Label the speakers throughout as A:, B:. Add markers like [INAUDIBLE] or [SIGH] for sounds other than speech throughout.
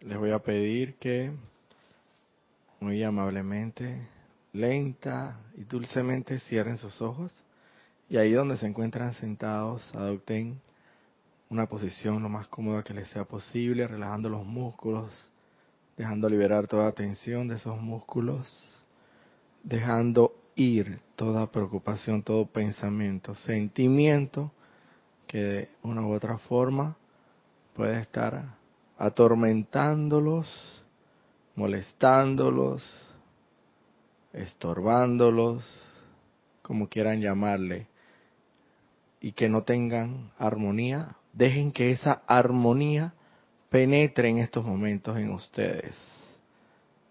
A: les voy a pedir que muy amablemente, lenta y dulcemente cierren sus ojos. Y ahí donde se encuentran sentados adopten una posición lo más cómoda que les sea posible, relajando los músculos, dejando liberar toda tensión de esos músculos, dejando ir toda preocupación, todo pensamiento, sentimiento que de una u otra forma puede estar atormentándolos, molestándolos, estorbándolos, como quieran llamarle, y que no tengan armonía, dejen que esa armonía penetre en estos momentos en ustedes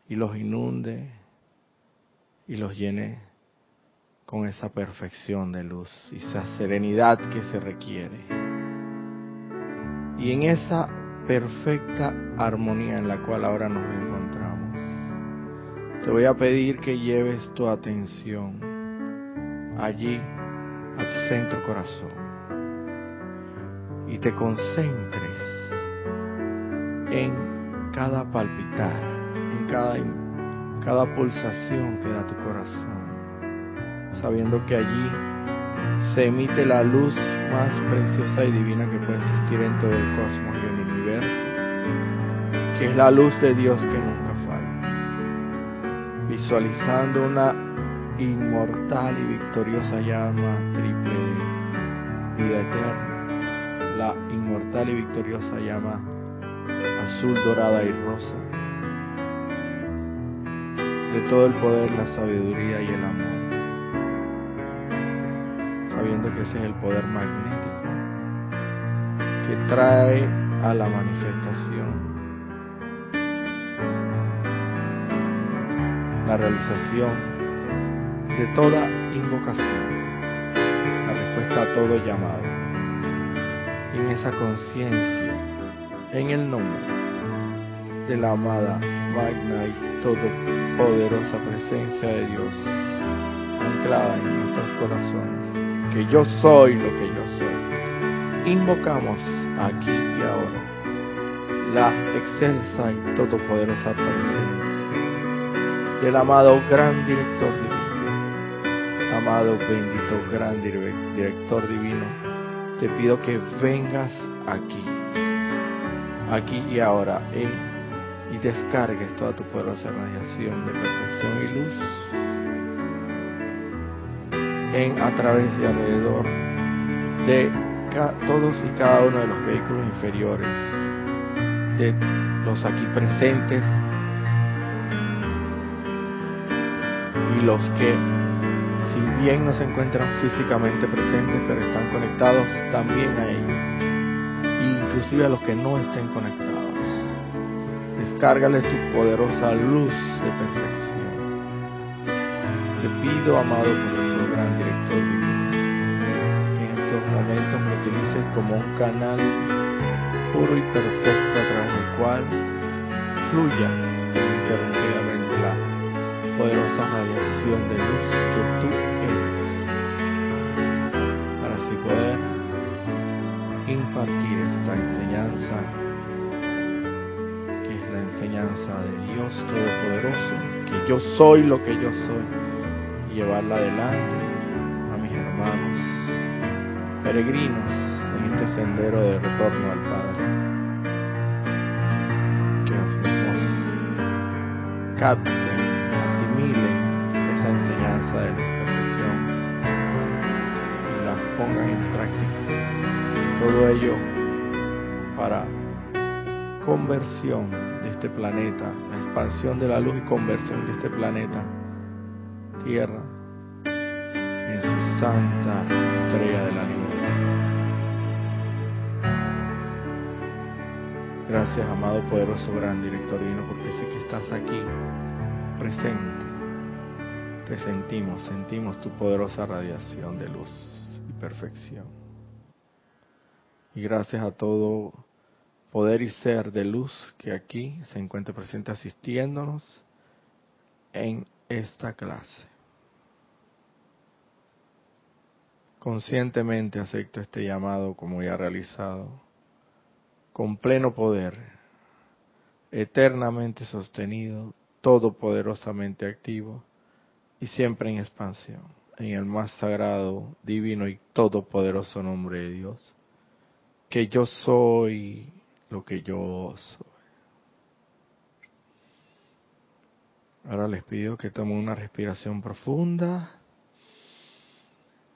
A: y los inunde y los llene con esa perfección de luz y esa serenidad que se requiere. Y en esa perfecta armonía en la cual ahora nos encontramos, te voy a pedir que lleves tu atención allí a tu centro corazón y te concentres en cada palpitar, en cada, cada pulsación que da tu corazón sabiendo que allí se emite la luz más preciosa y divina que puede existir en todo el cosmos que es la luz de Dios que nunca falla, visualizando una inmortal y victoriosa llama triple de vida eterna, la inmortal y victoriosa llama azul, dorada y rosa, de todo el poder, la sabiduría y el amor sabiendo que ese es el poder magnético que trae a la manifestación la realización de toda invocación, la respuesta a todo llamado. En esa conciencia, en el nombre de la amada, magna y todopoderosa presencia de Dios, anclada en nuestros corazones, que yo soy lo que yo soy. Invocamos aquí y ahora la excelsa y todopoderosa presencia del amado gran director divino, amado bendito gran director divino, te pido que vengas aquí, aquí y ahora, eh, y descargues toda tu poderosa radiación de perfección y luz en, a través y alrededor de todos y cada uno de los vehículos inferiores, de los aquí presentes y los que, si bien no se encuentran físicamente presentes, pero están conectados también a ellos, e inclusive a los que no estén conectados. Descárgales tu poderosa luz de perfección. Te pido, amado profesor, como un canal puro y perfecto a través del cual fluya interrumpidamente la poderosa radiación de luz que tú eres, para así poder impartir esta enseñanza que es la enseñanza de Dios Todopoderoso, que yo soy lo que yo soy llevarla adelante a mis hermanos peregrinos sendero de retorno al Padre. Que los mismos capten, asimilen esa enseñanza de la perfección y la pongan en práctica. Todo ello para conversión de este planeta, la expansión de la luz y conversión de este planeta Tierra en su santa estrella de la Gracias, amado poderoso gran director divino, porque sé que estás aquí, presente. Te sentimos, sentimos tu poderosa radiación de luz y perfección. Y gracias a todo poder y ser de luz que aquí se encuentre presente asistiéndonos en esta clase. Conscientemente acepto este llamado como ya realizado, con pleno poder, eternamente sostenido, todopoderosamente activo y siempre en expansión, en el más sagrado, divino y todopoderoso nombre de Dios, que yo soy lo que yo soy. Ahora les pido que tomen una respiración profunda.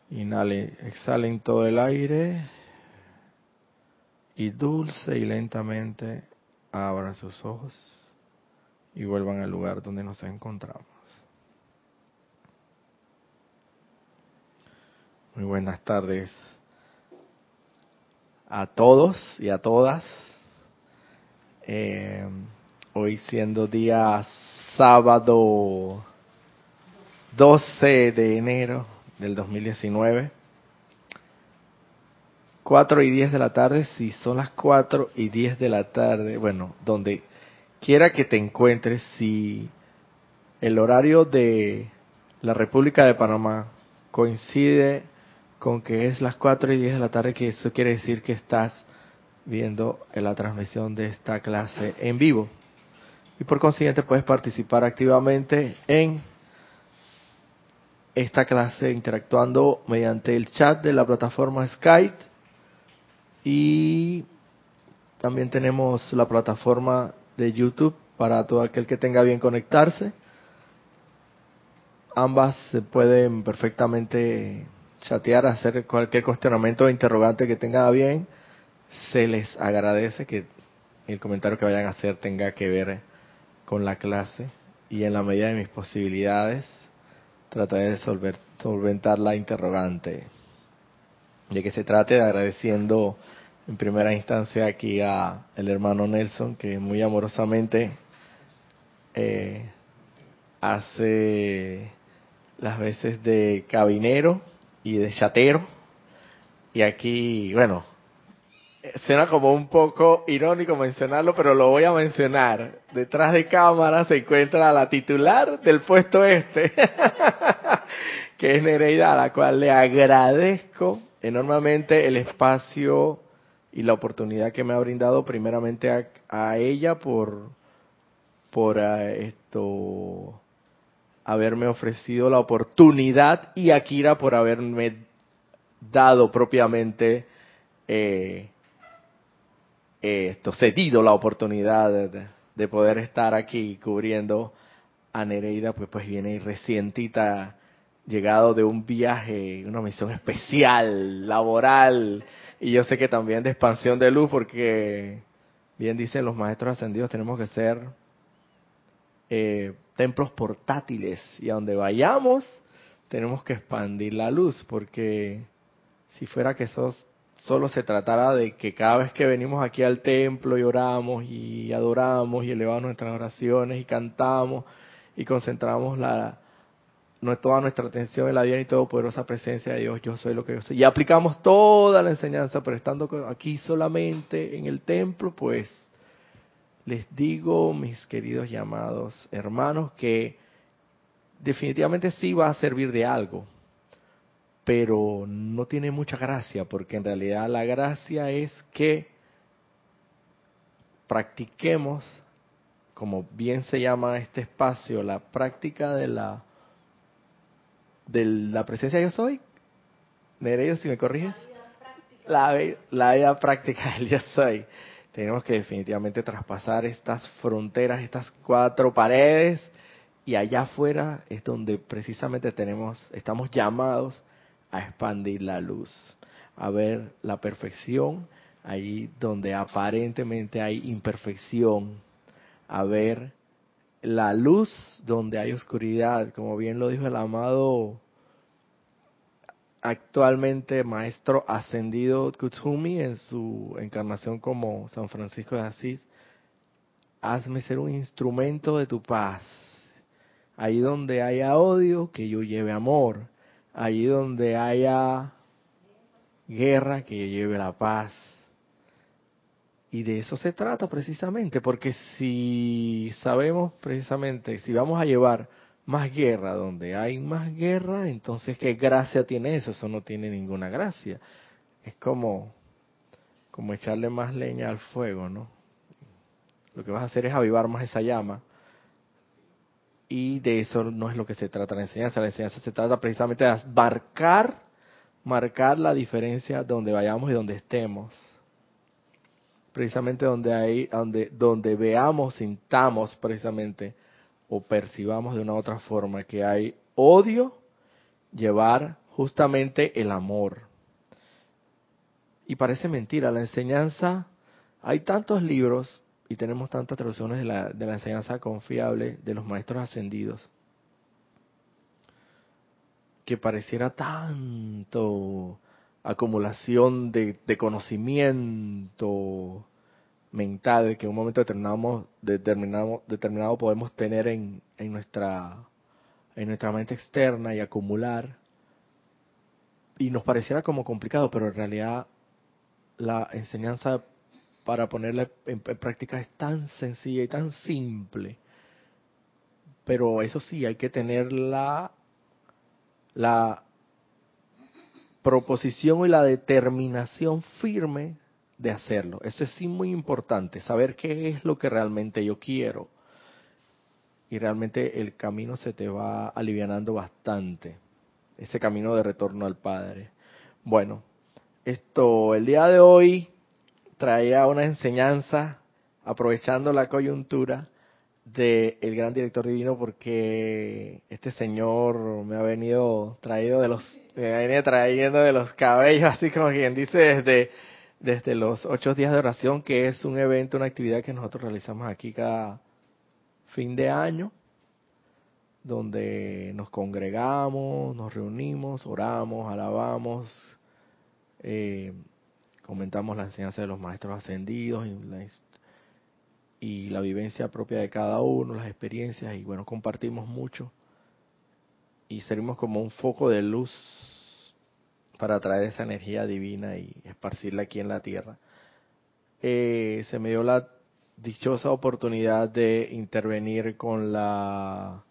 A: Inhalen, exhalen todo el aire y dulce y lentamente abran sus ojos y vuelvan al lugar donde nos encontramos. Muy buenas tardes a todos y a todas. Eh, hoy siendo día sábado 12 de enero del 2019, 4 y 10 de la tarde, si son las 4 y 10 de la tarde, bueno, donde quiera que te encuentres, si el horario de la República de Panamá coincide con que es las 4 y 10 de la tarde, que eso quiere decir que estás viendo la transmisión de esta clase en vivo. Y por consiguiente puedes participar activamente en esta clase interactuando mediante el chat de la plataforma Skype y también tenemos la plataforma de YouTube para todo aquel que tenga bien conectarse. Ambas se pueden perfectamente chatear, hacer cualquier cuestionamiento o interrogante que tenga bien, se les agradece que el comentario que vayan a hacer tenga que ver con la clase y en la medida de mis posibilidades trataré de solventar la interrogante. De que se trate agradeciendo en primera instancia aquí a el hermano Nelson que muy amorosamente eh, hace las veces de cabinero y de chatero. Y aquí, bueno, suena como un poco irónico mencionarlo, pero lo voy a mencionar. Detrás de cámara se encuentra la titular del puesto este, [LAUGHS] que es Nereida, a la cual le agradezco enormemente el espacio y la oportunidad que me ha brindado primeramente a, ella por por eh, esto haberme ofrecido la oportunidad y a Kira por haberme dado propiamente eh, esto, cedido la oportunidad de, poder estar aquí cubriendo a Nereida, pues, pues viene recientita, llegado de un viaje, una misión especial, laboral, y yo sé que también de expansión de luz, porque bien dicen los maestros ascendidos, tenemos que ser eh, templos portátiles y a donde vayamos tenemos que expandir la luz porque si fuera que eso solo se tratara de que cada vez que venimos aquí al templo y oramos y adoramos y elevamos nuestras oraciones y cantamos y concentramos la, toda nuestra atención en la bien y todopoderosa presencia de Dios, yo soy lo que yo soy. Y aplicamos toda la enseñanza, pero estando aquí solamente en el templo, pues les digo, mis queridos llamados hermanos, que definitivamente sí va a servir de algo, pero no tiene mucha gracia, porque en realidad la gracia es que practiquemos, como bien se llama este espacio, la práctica de la de la presencia yo soy. Nereida, si me corriges. La, la vida práctica del yo soy tenemos que definitivamente traspasar estas fronteras, estas cuatro paredes, y allá afuera es donde precisamente tenemos, estamos llamados a expandir la luz, a ver la perfección allí donde aparentemente hay imperfección, a ver la luz donde hay oscuridad, como bien lo dijo el amado actualmente maestro ascendido Kutsumi en su encarnación como San Francisco de Asís, hazme ser un instrumento de tu paz. Ahí donde haya odio, que yo lleve amor. Allí donde haya guerra, que yo lleve la paz. Y de eso se trata precisamente, porque si sabemos precisamente, si vamos a llevar más guerra, donde hay más guerra, entonces ¿qué gracia tiene eso? Eso no tiene ninguna gracia. Es como, como echarle más leña al fuego, ¿no? lo que vas a hacer es avivar más esa llama. Y de eso no es lo que se trata la enseñanza. La enseñanza se trata precisamente de marcar, marcar la diferencia donde vayamos y donde estemos. Precisamente donde hay, donde, donde veamos, sintamos precisamente o percibamos de una otra forma que hay odio, llevar justamente el amor. Y parece mentira, la enseñanza, hay tantos libros y tenemos tantas traducciones de la, de la enseñanza confiable de los maestros ascendidos, que pareciera tanto acumulación de, conocimiento mental que en un momento determinado, determinado, determinado podemos tener en, en, nuestra, en nuestra mente externa y acumular. Y nos pareciera como complicado, pero en realidad la enseñanza para ponerla en, práctica es tan sencilla y tan simple. Pero eso sí, hay que tener la, la proposición y la determinación firme de hacerlo. Eso es sí muy importante, saber qué es lo que realmente yo quiero. Y realmente el camino se te va alivianando bastante. Ese camino de retorno al Padre. Bueno, esto, el día de hoy traía una enseñanza, aprovechando la coyuntura del el gran director divino, porque este señor me ha venido traído de los, me trayendo de los cabellos, [LAUGHS] así como quien dice, desde, desde los ocho días de oración, que es un evento, una actividad que nosotros realizamos aquí cada fin de año, donde nos congregamos, nos reunimos, oramos, alabamos, eh, comentamos la enseñanza de los maestros ascendidos y la, y la vivencia propia de cada uno, las experiencias, y bueno, compartimos mucho y servimos como un foco de luz para traer esa energía divina y esparcirla aquí en la tierra. Eh, se me dio la dichosa oportunidad de intervenir con la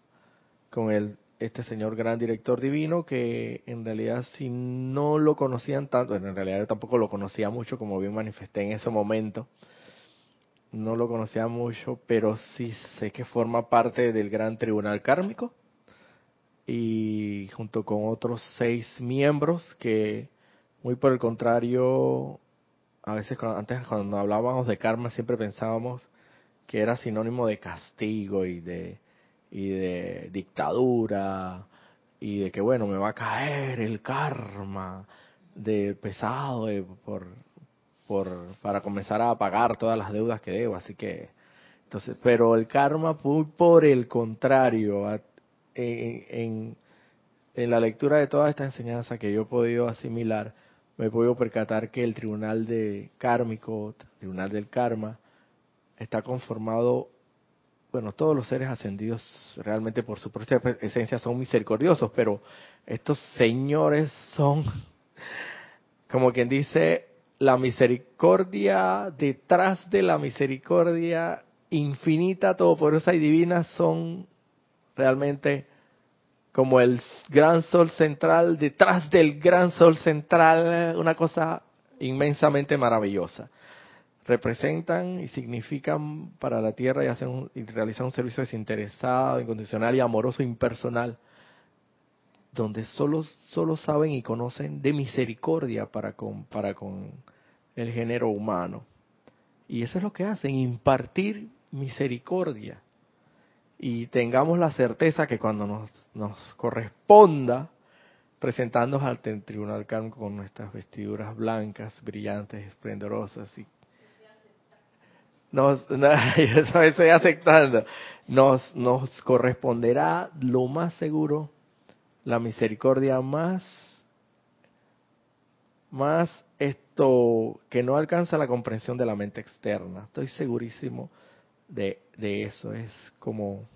A: con el este señor gran director divino que en realidad si no lo conocían tanto, en realidad yo tampoco lo conocía mucho como bien manifesté en ese momento, no lo conocía mucho, pero sí sé que forma parte del gran tribunal kármico y junto con otros seis miembros que muy por el contrario, a veces antes cuando hablábamos de karma siempre pensábamos que era sinónimo de castigo y de y de dictadura y de que bueno me va a caer el karma de pesado por por para comenzar a pagar todas las deudas que debo así que entonces pero el karma por el contrario en, en, la lectura de toda esta enseñanza que yo he podido asimilar me he podido percatar que el tribunal de kármico tribunal del karma está conformado bueno, todos los seres ascendidos realmente por su propia esencia son misericordiosos, pero estos señores son, como quien dice, la misericordia detrás de la misericordia infinita, todopoderosa y divina son realmente como el gran sol central detrás del gran sol central, una cosa inmensamente maravillosa. Representan y significan para la tierra y, hacen y realizan un servicio desinteresado, incondicional y amoroso, impersonal, donde solo, solo saben y conocen de misericordia para con, para con el género humano. Y eso es lo que hacen, impartir misericordia. Y tengamos la certeza que cuando nos, nos corresponda, presentándonos al tribunal kármico con nuestras vestiduras blancas, brillantes, esplendorosas y nos, no, [LAUGHS] eso estoy aceptando, nos, nos corresponderá lo más seguro, la misericordia más, más esto que no alcanza la comprensión de la mente externa. Estoy segurísimo de, de eso, es como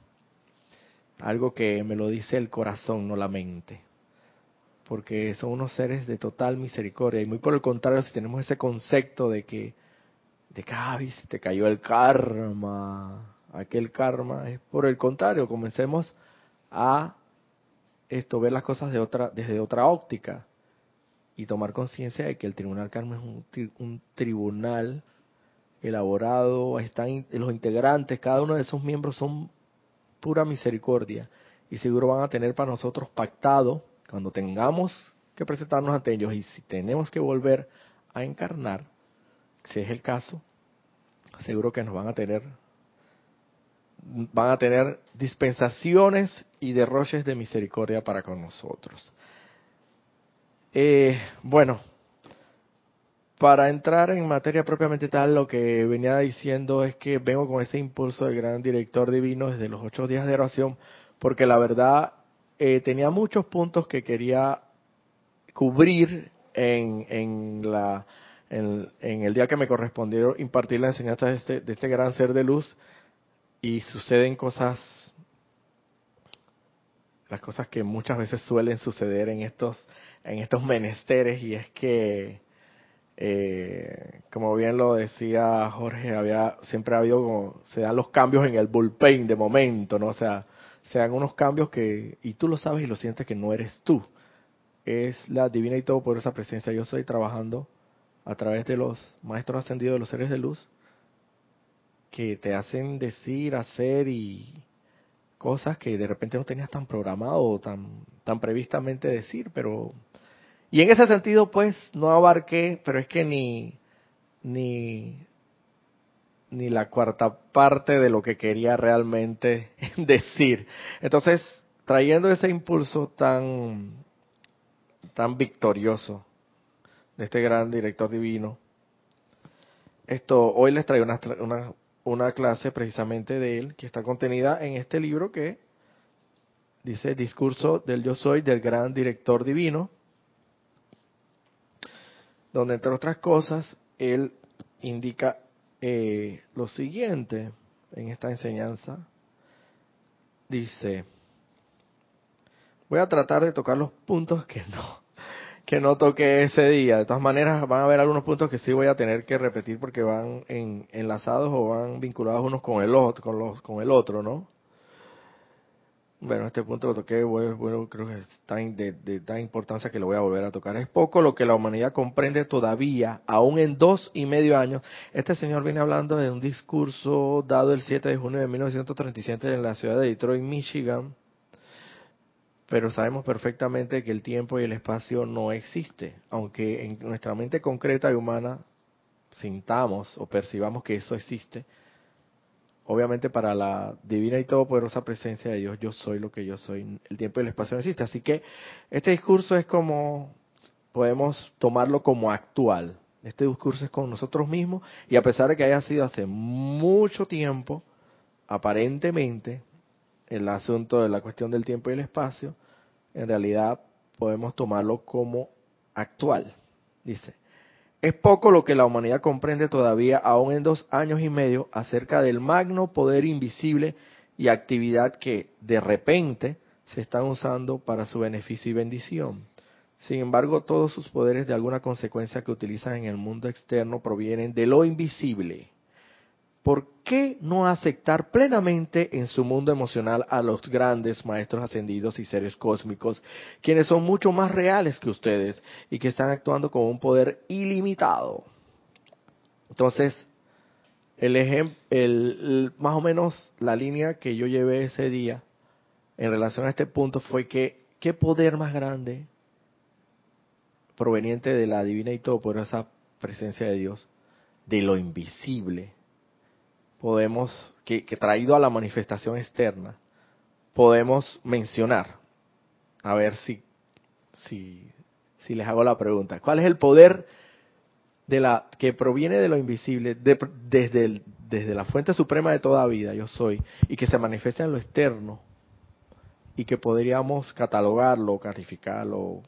A: algo que me lo dice el corazón, no la mente. Porque son unos seres de total misericordia. Y muy por el contrario, si tenemos ese concepto de que de que, ah, te cayó el karma, aquel karma, es por el contrario, comencemos a esto, ver las cosas de otra, desde otra óptica y tomar conciencia de que el tribunal karma es un, un tribunal elaborado, están los integrantes, cada uno de esos miembros son pura misericordia y seguro van a tener para nosotros pactado cuando tengamos que presentarnos ante ellos y si tenemos que volver a encarnar, si es el caso, seguro que nos van a tener van a tener dispensaciones y derroches de misericordia para con nosotros. Eh, bueno, para entrar en materia propiamente tal, lo que venía diciendo es que vengo con ese impulso del gran director divino desde los ocho días de oración, porque la verdad eh, tenía muchos puntos que quería cubrir en, en la en, el día que me correspondió impartir la enseñanza de este, de este gran ser de luz y suceden cosas, las cosas que muchas veces suelen suceder en estos, en estos menesteres y es que, eh, como bien lo decía Jorge, había, siempre ha habido como, se dan los cambios en el bullpen de momento, ¿no? O sea, se dan unos cambios que, y tú lo sabes y lo sientes que no eres tú. Es la divina y todo por esa presencia. Yo estoy trabajando a través de los maestros ascendidos de los seres de luz que te hacen decir, hacer y cosas que de repente no tenías tan programado o tan, tan previstamente decir, pero... Y en ese sentido, pues, no abarqué, pero es que ni, ni, ni la cuarta parte de lo que quería realmente [LAUGHS] decir. Entonces, trayendo ese impulso tan, tan victorioso de este gran director divino. Esto, hoy les traigo una, una, una clase precisamente de él que está contenida en este libro que dice Discurso del Yo Soy del Gran Director Divino, donde entre otras cosas él indica eh, lo siguiente en esta enseñanza. Dice, voy a tratar de tocar los puntos que no que no toque ese día. De todas maneras, van a haber algunos puntos que sí voy a tener que repetir porque van en, enlazados o van vinculados unos con el otro, con los, con el otro, ¿no? Bueno, este punto lo toqué, bueno, creo que es tan de, de tan importancia que lo voy a volver a tocar. Es poco lo que la humanidad comprende todavía, aún en dos y medio años. Este señor viene hablando de un discurso dado el 7 de junio de 1937 en la ciudad de Detroit, Michigan, pero sabemos perfectamente que el tiempo y el espacio no existe, aunque en nuestra mente concreta y humana sintamos o percibamos que eso existe. Obviamente para la divina y todopoderosa presencia de Dios, yo soy lo que yo soy, el tiempo y el espacio no existe. Así que este discurso es como, podemos tomarlo como actual. Este discurso es con nosotros mismos y a pesar de que haya sido hace mucho tiempo, aparentemente el asunto de la cuestión del tiempo y el espacio, en realidad podemos tomarlo como actual. Dice, es poco lo que la humanidad comprende todavía, aún en dos años y medio, acerca del magno poder invisible y actividad que, de repente, se están usando para su beneficio y bendición. Sin embargo, todos sus poderes de alguna consecuencia que utilizan en el mundo externo provienen de lo invisible ¿por qué no aceptar plenamente en su mundo emocional a los grandes maestros ascendidos y seres cósmicos, quienes son mucho más reales que ustedes y que están actuando con un poder ilimitado? Entonces, el el, más o menos la línea que yo llevé ese día en relación a este punto fue que qué poder más grande proveniente de la divina y todo por esa presencia de Dios, de lo invisible, podemos, que, traído a la manifestación externa, podemos mencionar. A ver si, si, les hago la pregunta. ¿Cuál es el poder de la que proviene de lo invisible, desde, desde la fuente suprema de toda vida, yo soy, y que se manifiesta en lo externo, y que podríamos catalogarlo, calificarlo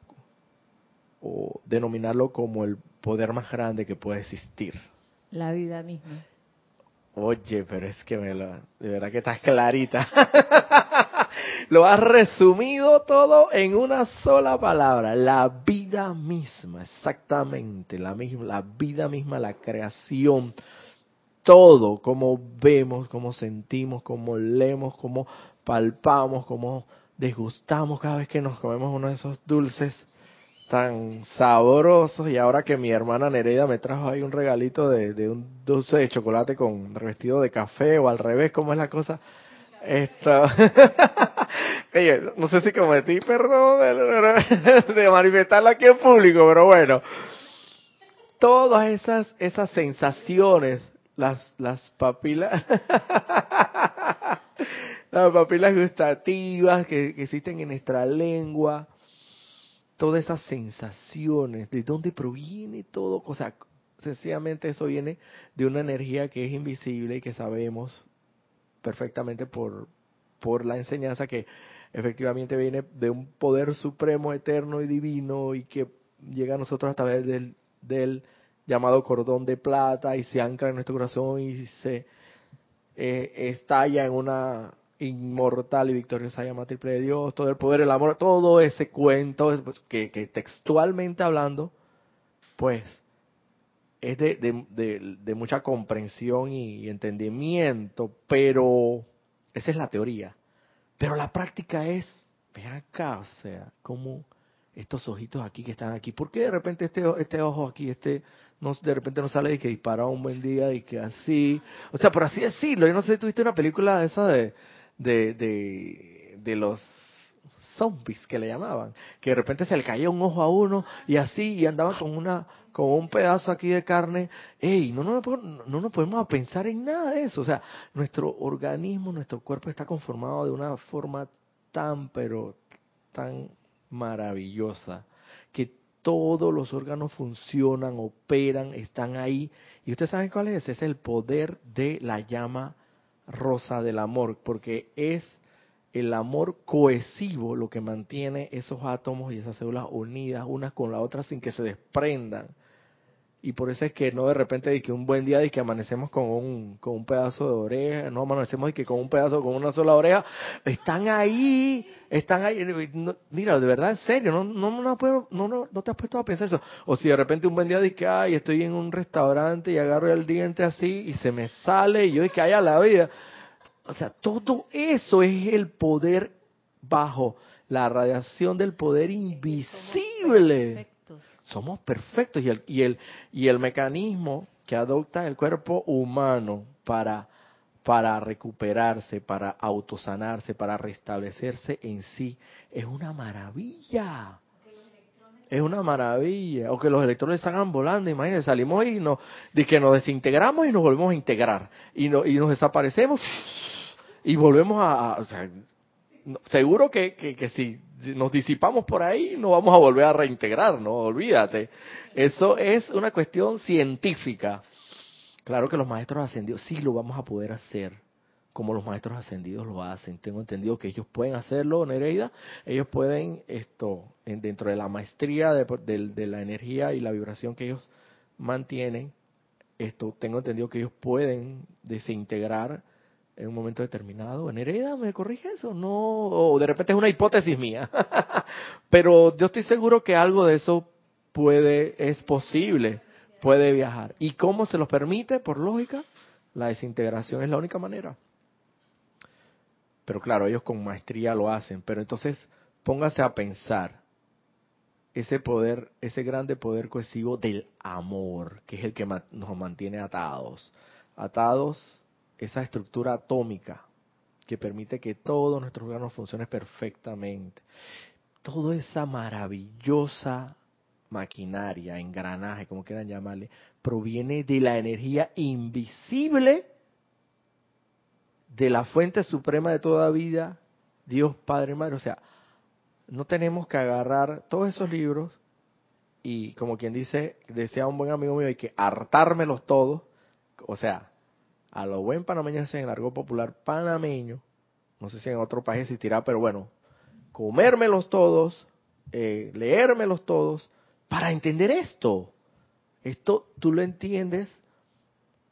A: o denominarlo como el poder más grande que puede existir?
B: La vida misma.
A: Oye, pero es que me lo, de verdad que estás clarita. [LAUGHS] lo has resumido todo en una sola palabra, la vida misma, exactamente, la misma, la vida misma, la creación, todo, como vemos, como sentimos, como leemos, como palpamos, como desgustamos cada vez que nos comemos uno de esos dulces tan sabrosos. Y ahora que mi hermana Nereida me trajo ahí un regalito de, un dulce de chocolate con revestido de café o al revés, ¿cómo es la cosa? Esto, [LAUGHS] no sé si cometí perdón [LAUGHS] de manifestarlo aquí en público, pero bueno, todas esas esas sensaciones, las las papilas, [LAUGHS] las papilas gustativas que existen en nuestra lengua, todas esas sensaciones, de dónde proviene todo, o sea, sencillamente eso viene de una energía que es invisible y que sabemos perfectamente por, por la enseñanza que efectivamente viene de un poder supremo, eterno y divino y que llega a nosotros a través del, del llamado cordón de plata y se ancla en nuestro corazón y se eh, estalla en una inmortal y victoriosa llama triple de Dios, todo el poder, el amor, todo ese cuento pues, que, que textualmente hablando, pues es de, de, de, mucha comprensión y, entendimiento, pero esa es la teoría. Pero la práctica es, ve acá, o sea, como estos ojitos aquí que están aquí, ¿por qué de repente este, este ojo aquí, este, no, de repente no sale y que dispara un buen día y que así, o sea, por así decirlo, yo no sé si tuviste una película de esa de, de, de, los zombies que le llamaban, que de repente se le caía un ojo a uno y así, y andaban con una con un pedazo aquí de carne, ey, no, no, no nos podemos pensar en nada de eso, o sea, nuestro organismo, nuestro cuerpo está conformado de una forma tan, pero tan maravillosa, que todos los órganos funcionan, operan, están ahí, y ustedes saben cuál es, es el poder de la llama rosa del amor, porque es el amor cohesivo lo que mantiene esos átomos y esas células unidas unas con la otra sin que se desprendan. Y por eso es que no de repente de que un buen día de que amanecemos con un, con un pedazo de oreja, no amanecemos de que con un pedazo, con una sola oreja, están ahí, están ahí. mira, de verdad, en serio, no, no, no, puedo, no, no, te has puesto a pensar eso. O si de repente un buen día de que, ay, estoy en un restaurante y agarro el diente así y se me sale y yo de que, ay, a la vida. O sea, todo eso es el poder bajo la radiación del poder invisible somos perfectos y el, y el, y el mecanismo que adopta el cuerpo humano para, para recuperarse, para autosanarse, para restablecerse en sí, es una maravilla. Es una maravilla. O que los electrones salgan volando, imagínense, salimos y nos, de que nos desintegramos y nos volvemos a integrar. Y, no, y nos desaparecemos y volvemos a... o sea, seguro que, que, si nos disipamos por ahí, no vamos a volver a reintegrar, no olvídate. Eso es una cuestión científica. Claro que los maestros ascendidos sí lo vamos a poder hacer, como los maestros ascendidos lo hacen. Tengo entendido que ellos pueden hacerlo, Nereida. Ellos pueden, esto, dentro de la maestría de, de la energía y la vibración que ellos mantienen, esto, tengo entendido que ellos pueden desintegrar en un momento determinado. ¿En hereda me corrige eso? No, o de repente es una hipótesis mía. [LAUGHS] Pero yo estoy seguro que algo de eso puede, es posible, puede viajar. ¿Y cómo se los permite? Por lógica, la desintegración es la única manera. Pero claro, ellos con maestría lo hacen. Pero entonces, póngase a pensar ese poder, ese grande poder cohesivo del amor, que es el que nos mantiene atados. Atados esa estructura atómica que permite que todos nuestros órganos funcionen perfectamente. Toda esa maravillosa maquinaria, engranaje, como quieran llamarle, proviene de la energía invisible de la fuente suprema de toda vida, Dios Padre Madre. O sea, no tenemos que agarrar todos esos libros y, como quien dice, decía un buen amigo mío, hay que hartármelos todos. O sea, a lo buen panameño en el argot popular panameño, no sé si en otro país existirá, pero bueno, comérmelos todos, eh, leérmelos todos, para entender esto. Esto tú lo entiendes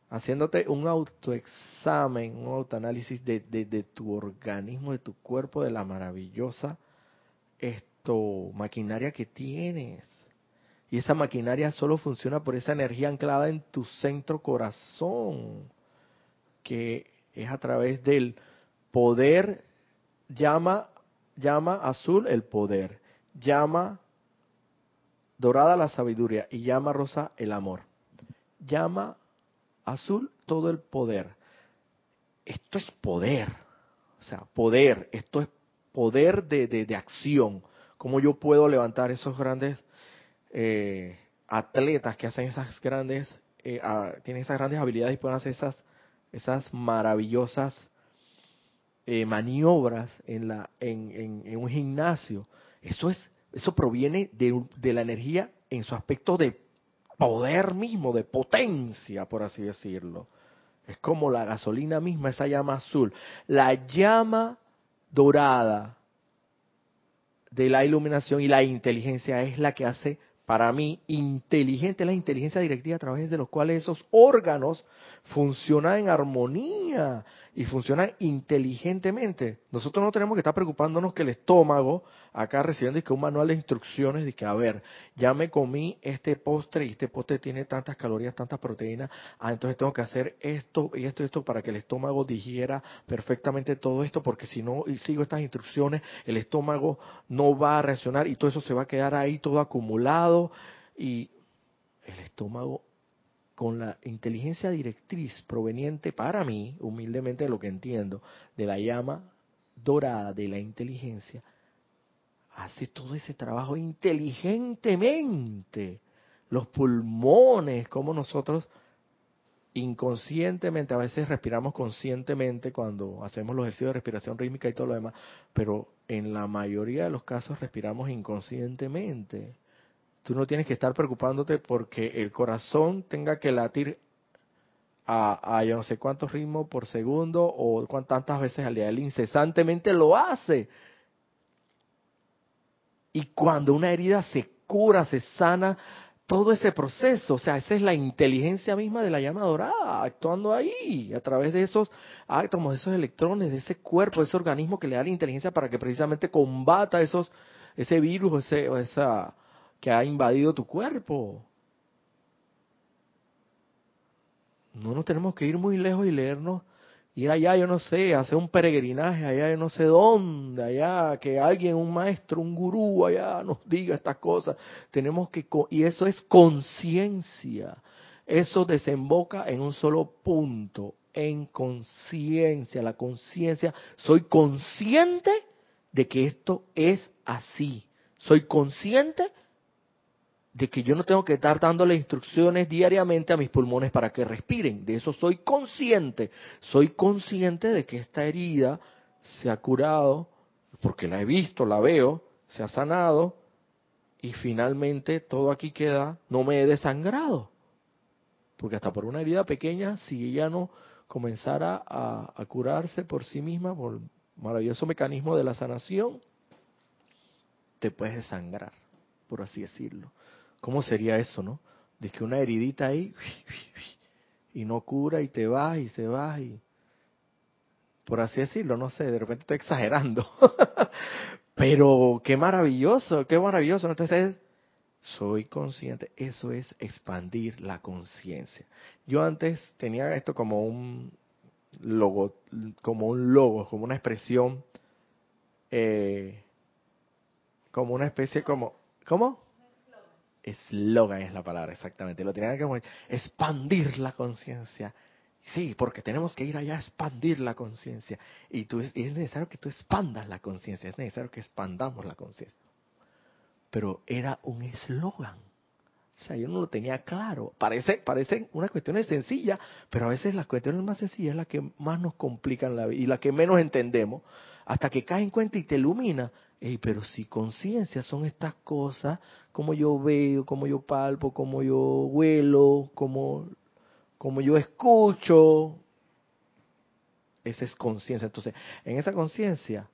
A: haciéndote un autoexamen, un autoanálisis de, de, de, tu organismo, de tu cuerpo, de la maravillosa esto, maquinaria que tienes. Y esa maquinaria solo funciona por esa energía anclada en tu centro corazón que es a través del poder, llama, llama azul el poder, llama dorada la sabiduría y llama rosa el amor. Llama azul todo el poder. Esto es poder. O sea, poder. Esto es poder de, de, acción. Cómo yo puedo levantar esos grandes eh, atletas que hacen esas grandes, eh, tienen esas grandes habilidades y pueden hacer esas, esas maravillosas eh, maniobras en, la, en, en, un gimnasio. Eso es, eso proviene de, de la energía en su aspecto de poder mismo, de potencia, por así decirlo. Es como la gasolina misma, esa llama azul. La llama dorada de la iluminación y la inteligencia es la que hace para mí, inteligente la inteligencia directiva a través de los cuales esos órganos funcionan en armonía y funcionan inteligentemente. Nosotros no tenemos que estar preocupándonos que el estómago, acá recibiendo un manual de instrucciones de que, a ver, ya me comí este postre y este postre tiene tantas calorías, tantas proteínas, ah, entonces tengo que hacer esto y esto y esto para que el estómago digiera perfectamente todo esto, porque si no sigo estas instrucciones, el estómago no va a reaccionar y todo eso se va a quedar ahí todo acumulado y el estómago con la inteligencia directriz proveniente para mí, humildemente de lo que entiendo, de la llama dorada de la inteligencia, hace todo ese trabajo inteligentemente. Los pulmones, como nosotros inconscientemente, a veces respiramos conscientemente cuando hacemos los ejercicios de respiración rítmica y todo lo demás, pero en la mayoría de los casos respiramos inconscientemente. Tú no tienes que estar preocupándote porque el corazón tenga que latir a, yo no sé cuántos ritmos por segundo o cuántas veces al día. Él incesantemente lo hace. Y cuando una herida se cura, se sana, todo ese proceso, o sea, esa es la inteligencia misma de la llama dorada, actuando ahí, a través de esos átomos, de esos electrones, de ese cuerpo, de ese organismo que le da la inteligencia para que precisamente combata esos, ese virus, ese, esa, que ha invadido tu cuerpo. No nos tenemos que ir muy lejos y leernos, ir allá, yo no sé, hacer un peregrinaje allá, yo no sé dónde, allá, que alguien, un maestro, un gurú allá nos diga estas cosas. Tenemos que, y eso es conciencia. Eso desemboca en un solo punto, en conciencia. La conciencia, soy consciente de que esto es así. Soy consciente de que yo no tengo que estar dándole instrucciones diariamente a mis pulmones para que respiren. De eso soy consciente. Soy consciente de que esta herida se ha curado, porque la he visto, la veo, se ha sanado, y finalmente todo aquí queda, no me he desangrado. Porque hasta por una herida pequeña, si ella no comenzara a, curarse por sí misma, por el maravilloso mecanismo de la sanación, te puedes desangrar, por así decirlo. ¿Cómo sería eso, no? De que una heridita ahí [LAUGHS] y no cura y te vas y se va y por así decirlo, no sé, de repente estoy exagerando. [LAUGHS] Pero qué maravilloso, qué maravilloso. Entonces, soy consciente, eso es expandir la conciencia. Yo antes tenía esto como un logo, como un logo, como una expresión, eh, como una especie como, ¿cómo? Eslogan es la palabra, exactamente. Lo tenían que expandir la conciencia. Sí, porque tenemos que ir allá a expandir la conciencia. Y, es necesario que tú expandas la conciencia, es necesario que expandamos la conciencia. Pero era un eslogan. O sea, yo no lo tenía claro. Parece, parecen unas cuestiones sencillas, pero a veces las cuestiones más sencillas es las que más nos complican la vida y las que menos entendemos. Hasta que caes en cuenta y te ilumina pero si conciencia son estas cosas, como yo veo, como yo palpo, como yo huelo, como, como yo escucho, esa es conciencia. Entonces, en esa conciencia,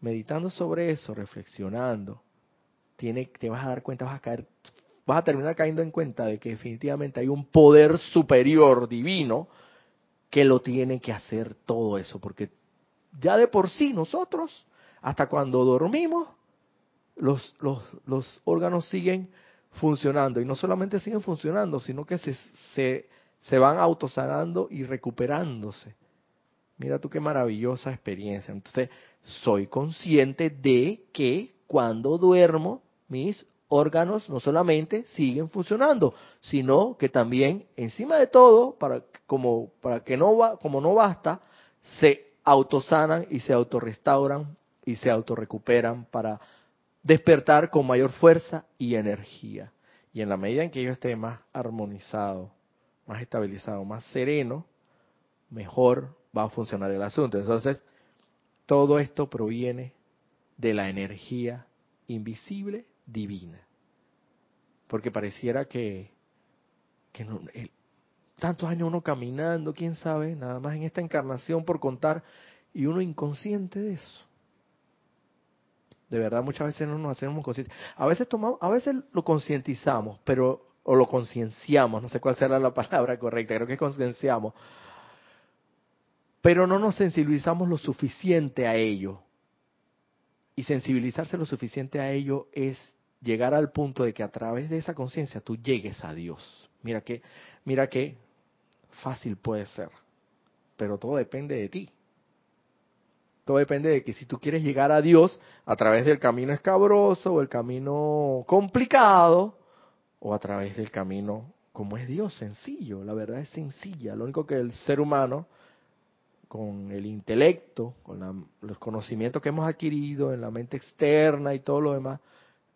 A: meditando sobre eso, reflexionando, tiene, te vas a dar cuenta, vas a caer, vas a terminar cayendo en cuenta de que definitivamente hay un poder superior divino que lo tiene que hacer todo eso, porque ya de por sí nosotros hasta cuando dormimos, los, los, los órganos siguen funcionando. Y no solamente siguen funcionando, sino que se, se, se van autosanando y recuperándose. Mira tú qué maravillosa experiencia. Entonces, soy consciente de que cuando duermo, mis órganos no solamente siguen funcionando, sino que también encima de todo, para como para que no va, como no basta, se autosanan y se autorrestauran y se autorrecuperan para despertar con mayor fuerza y energía. Y en la medida en que yo esté más armonizado, más estabilizado, más sereno, mejor va a funcionar el asunto. Entonces, todo esto proviene de la energía invisible divina. Porque pareciera que, que tantos años uno caminando, quién sabe, nada más en esta encarnación por contar, y uno inconsciente de eso. De verdad, muchas veces no nos hacemos conscientes. A veces tomamos, a veces lo concientizamos, pero o lo concienciamos, no sé cuál será la [LAUGHS] palabra correcta, creo que concienciamos, pero no nos sensibilizamos lo suficiente a ello. Y sensibilizarse lo suficiente a ello es llegar al punto de que a través de esa conciencia tú llegues a Dios. Mira que, mira que fácil puede ser, pero todo depende de ti. Todo depende de que si tú quieres llegar a Dios a través del camino escabroso o el camino complicado o a través del camino como es Dios, sencillo. La verdad es sencilla. Lo único que el ser humano con el intelecto, con los conocimientos que hemos adquirido en la mente externa y todo lo demás,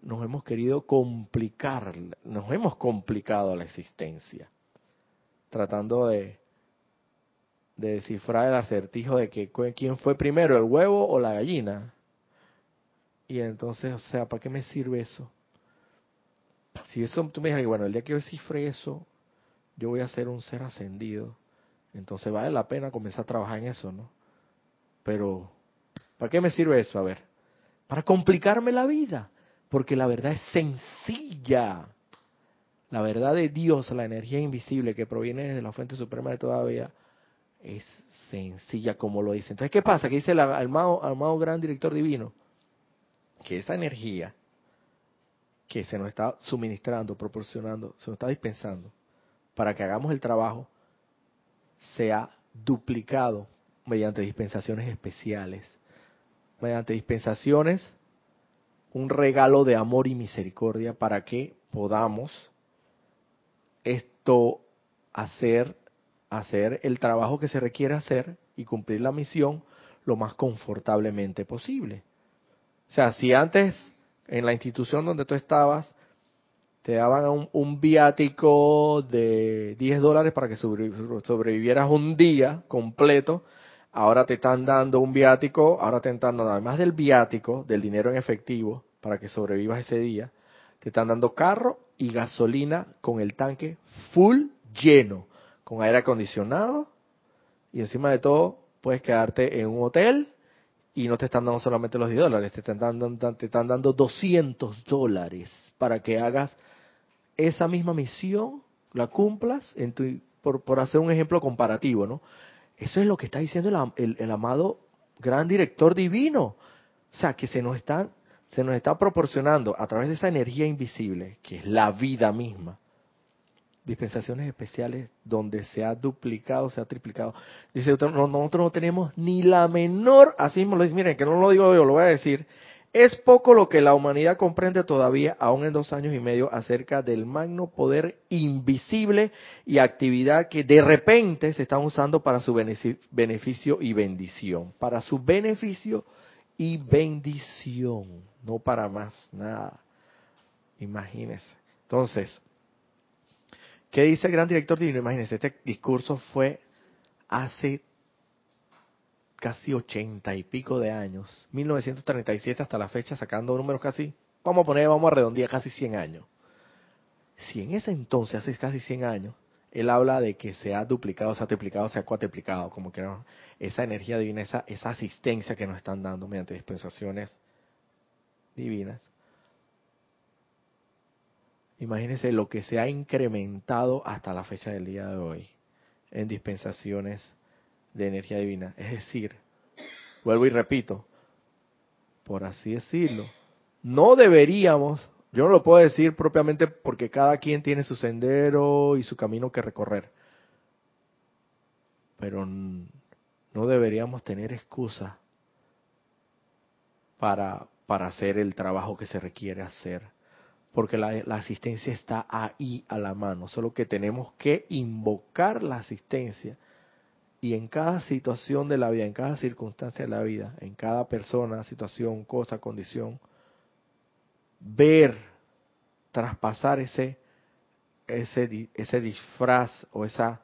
A: nos hemos querido complicar, nos hemos complicado la existencia, tratando de, de descifrar el acertijo de que quién fue primero, el huevo o la gallina. Y entonces, o sea, ¿para qué me sirve eso? Si eso tú me dices, bueno, el día que yo descifre eso, yo voy a ser un ser ascendido entonces vale la pena comenzar a trabajar en eso, ¿no? Pero, ¿para qué me sirve eso? A ver, para complicarme la vida, porque la verdad es sencilla. La verdad de Dios, la energía invisible que proviene de la fuente suprema de toda vida, es sencilla como lo dice. Entonces, ¿qué pasa? Que dice el amado, gran director divino, que esa energía que se nos está suministrando, proporcionando, se nos está dispensando para que hagamos el trabajo, se ha duplicado mediante dispensaciones especiales, mediante dispensaciones, un regalo de amor y misericordia para que podamos esto hacer, hacer el trabajo que se requiere hacer y cumplir la misión lo más confortablemente posible. O sea, si antes en la institución donde tú estabas te daban un, viático de 10 dólares para que sobrevivieras un día completo. Ahora te están dando un viático, ahora te están dando, además del viático, del dinero en efectivo, para que sobrevivas ese día, te están dando carro y gasolina con el tanque full lleno, con aire acondicionado, y encima de todo puedes quedarte en un hotel y no te están dando solamente los 10 dólares, te están dando, te están dando 200 dólares para que hagas esa misma misión, la cumplas, en tu, por, por hacer un ejemplo comparativo, ¿no? Eso es lo que está diciendo el, el, amado gran director divino. O sea, que se nos está, se nos está proporcionando a través de esa energía invisible, que es la vida misma, dispensaciones especiales donde se ha duplicado, se ha triplicado. Dice, nosotros no tenemos ni la menor, así mismo lo dice, miren, que no lo digo yo, lo voy a decir, es poco lo que la humanidad comprende todavía, aún en dos años y medio, acerca del magno poder invisible y actividad que de repente se están usando para su beneficio y bendición. Para su beneficio y bendición, no para más nada. Imagínense. Entonces, ¿qué dice el gran director divino? Imagínense, este discurso fue hace casi ochenta y pico de años, 1937 hasta la fecha, sacando números casi, vamos a poner, vamos a redondear casi 100 años. Si en ese entonces, hace casi 100 años, él habla de que se ha duplicado, se ha triplicado, se ha cuatriplicado, como que esa energía divina, esa, esa asistencia que nos están dando mediante dispensaciones divinas. Imagínense lo que se ha incrementado hasta la fecha del día de hoy en dispensaciones de energía divina. Es decir, vuelvo y repito, por así decirlo, no deberíamos, yo no lo puedo decir propiamente porque cada quien tiene su sendero y su camino que recorrer, pero no deberíamos tener excusa para, para hacer el trabajo que se requiere hacer, porque la, asistencia está ahí a la mano, solo que tenemos que invocar la asistencia y en cada situación de la vida, en cada circunstancia de la vida, en cada persona, situación, cosa, condición, ver, traspasar ese, ese, ese disfraz o esa,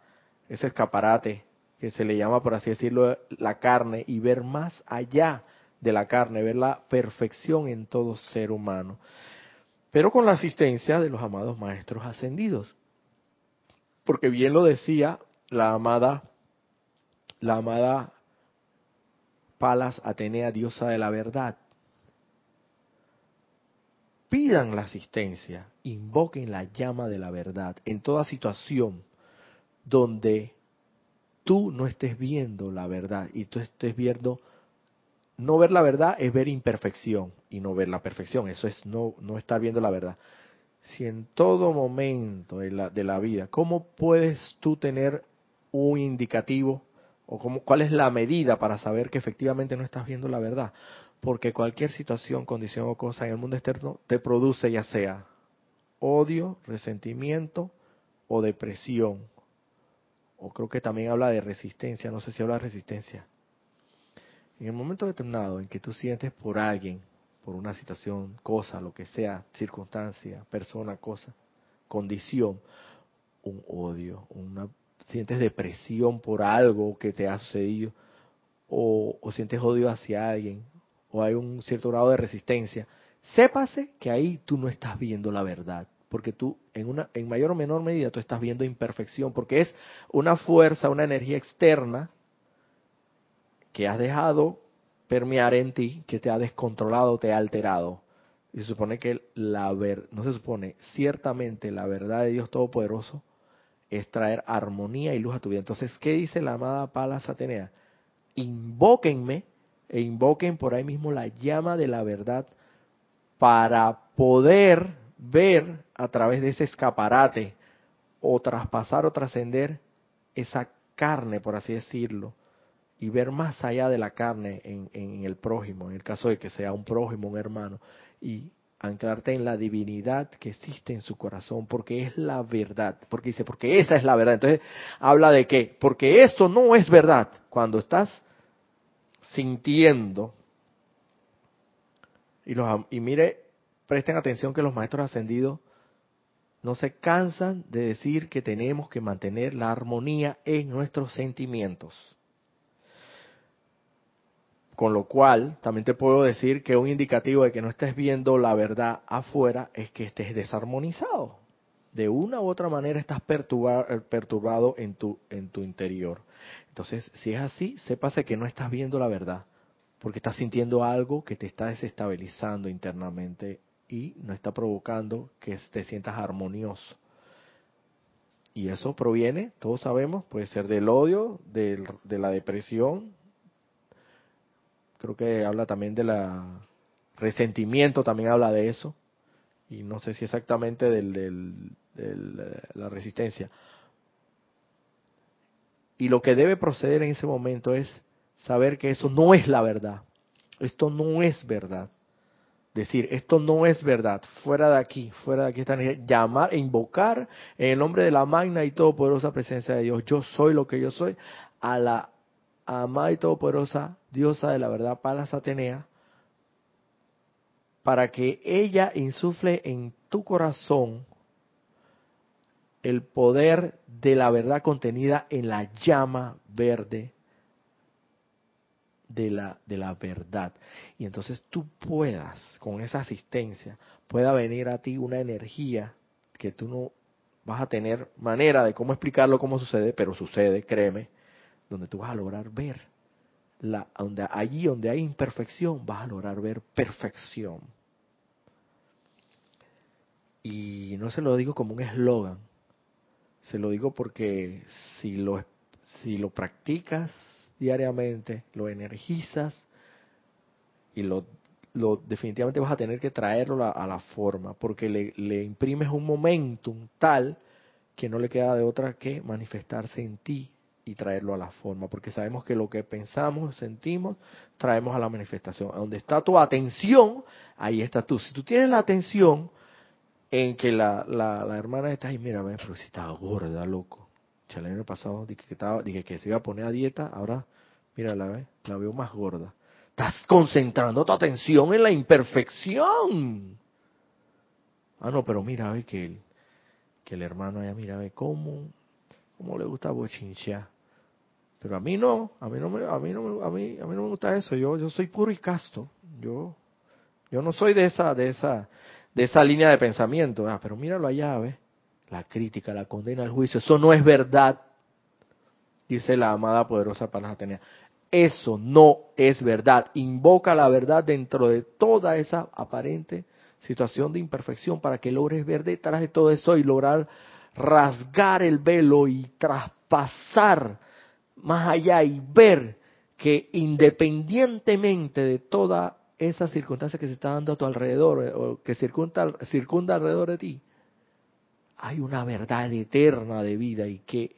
A: ese escaparate que se le llama, por así decirlo, la carne y ver más allá de la carne, ver la perfección en todo ser humano. Pero con la asistencia de los amados maestros ascendidos. Porque bien lo decía la amada la amada Palas Atenea, diosa de la verdad. Pidan la asistencia, invoquen la llama de la verdad en toda situación donde tú no estés viendo la verdad y tú estés viendo, no ver la verdad es ver imperfección y no ver la perfección, eso es no, no estar viendo la verdad. Si en todo momento de la, vida, ¿cómo puedes tú tener un indicativo o cómo, cuál es la medida para saber que efectivamente no estás viendo la verdad. Porque cualquier situación, condición o cosa en el mundo externo te produce ya sea odio, resentimiento o depresión. O creo que también habla de resistencia, no sé si habla de resistencia. En el momento determinado en que tú sientes por alguien, por una situación, cosa, lo que sea, circunstancia, persona, cosa, condición, un odio, una sientes depresión por algo que te ha sucedido, o, sientes odio hacia alguien, o hay un cierto grado de resistencia, sépase que ahí tú no estás viendo la verdad, porque tú en una en mayor o menor medida tú estás viendo imperfección, porque es una fuerza, una energía externa que has dejado permear en ti, que te ha descontrolado, te ha alterado. Y se supone que la ver, no se supone, ciertamente la verdad de Dios Todopoderoso es traer armonía y luz a tu vida. Entonces, ¿qué dice la amada Palas Atenea? Invóquenme e invoquen por ahí mismo la llama de la verdad para poder ver a través de ese escaparate o traspasar o trascender esa carne, por así decirlo, y ver más allá de la carne en, el prójimo, en el caso de que sea un prójimo, un hermano, y anclarte en la divinidad que existe en su corazón, porque es la verdad, porque dice, porque esa es la verdad. Entonces habla de que, porque esto no es verdad, cuando estás sintiendo, y, los, y mire, presten atención que los maestros ascendidos no se cansan de decir que tenemos que mantener la armonía en nuestros sentimientos. Con lo cual, también te puedo decir que un indicativo de que no estés viendo la verdad afuera es que estés desarmonizado. De una u otra manera estás eh, perturbado en tu, en tu interior. Entonces, si es así, sépase que no estás viendo la verdad, porque estás sintiendo algo que te está desestabilizando internamente y no está provocando que te sientas armonioso. Y eso proviene, todos sabemos, puede ser del odio, de la depresión, creo que habla también de la resentimiento, también habla de eso, y no sé si exactamente del, del, la resistencia. Y lo que debe proceder en ese momento es saber que eso no es la verdad, esto no es verdad. Decir, esto no es verdad, fuera de aquí, fuera de aquí está. Llamar e invocar en el nombre de la magna y todopoderosa presencia de Dios, yo soy lo que yo soy, a la amada y todopoderosa diosa de la verdad, Palas Atenea, para que ella insufle en tu corazón el poder de la verdad contenida en la llama verde de la, de la verdad. Y entonces tú puedas, con esa asistencia, pueda venir a ti una energía que tú no vas a tener manera de cómo explicarlo, cómo sucede, pero sucede, créeme, donde tú vas a lograr ver. La, donde, allí donde hay imperfección, vas a lograr ver perfección. Y no se lo digo como un eslogan, se lo digo porque si lo, si lo practicas diariamente, lo energizas y lo, lo definitivamente vas a tener que traerlo a, a la forma, porque le, le imprimes un momentum tal que no le queda de otra que manifestarse en ti y traerlo a la forma, porque sabemos que lo que pensamos, sentimos, traemos a la manifestación. A donde está tu atención, ahí está tú. Si tú tienes la atención en que la, la, hermana está ahí, mira, ve, pero si estaba gorda, loco. El año pasado dije que, estaba, dije que se iba a poner a dieta, ahora, mira, la, ve, la veo más gorda. Estás concentrando tu atención en la imperfección. Ah, no, pero mira, ve que el, que el hermano allá, mira, ve cómo, cómo le gusta bochinchear. Pero a mí no, a mí no me, a mí no me, a mí, a mí no me gusta eso. Yo, yo soy puro y casto. Yo, yo no soy de esa, de esa, de esa línea de pensamiento. Ah, pero míralo allá, ¿ves? La crítica, la condena, el juicio. Eso no es verdad, dice la amada poderosa Palas. Eso no es verdad. Invoca la verdad dentro de toda esa aparente situación de imperfección para que logres ver detrás de todo eso y lograr rasgar el velo y traspasar más allá y ver que independientemente de toda esa circunstancia que se está dando a tu alrededor eh, o que circunda, circunda alrededor de ti, hay una verdad eterna de vida y que,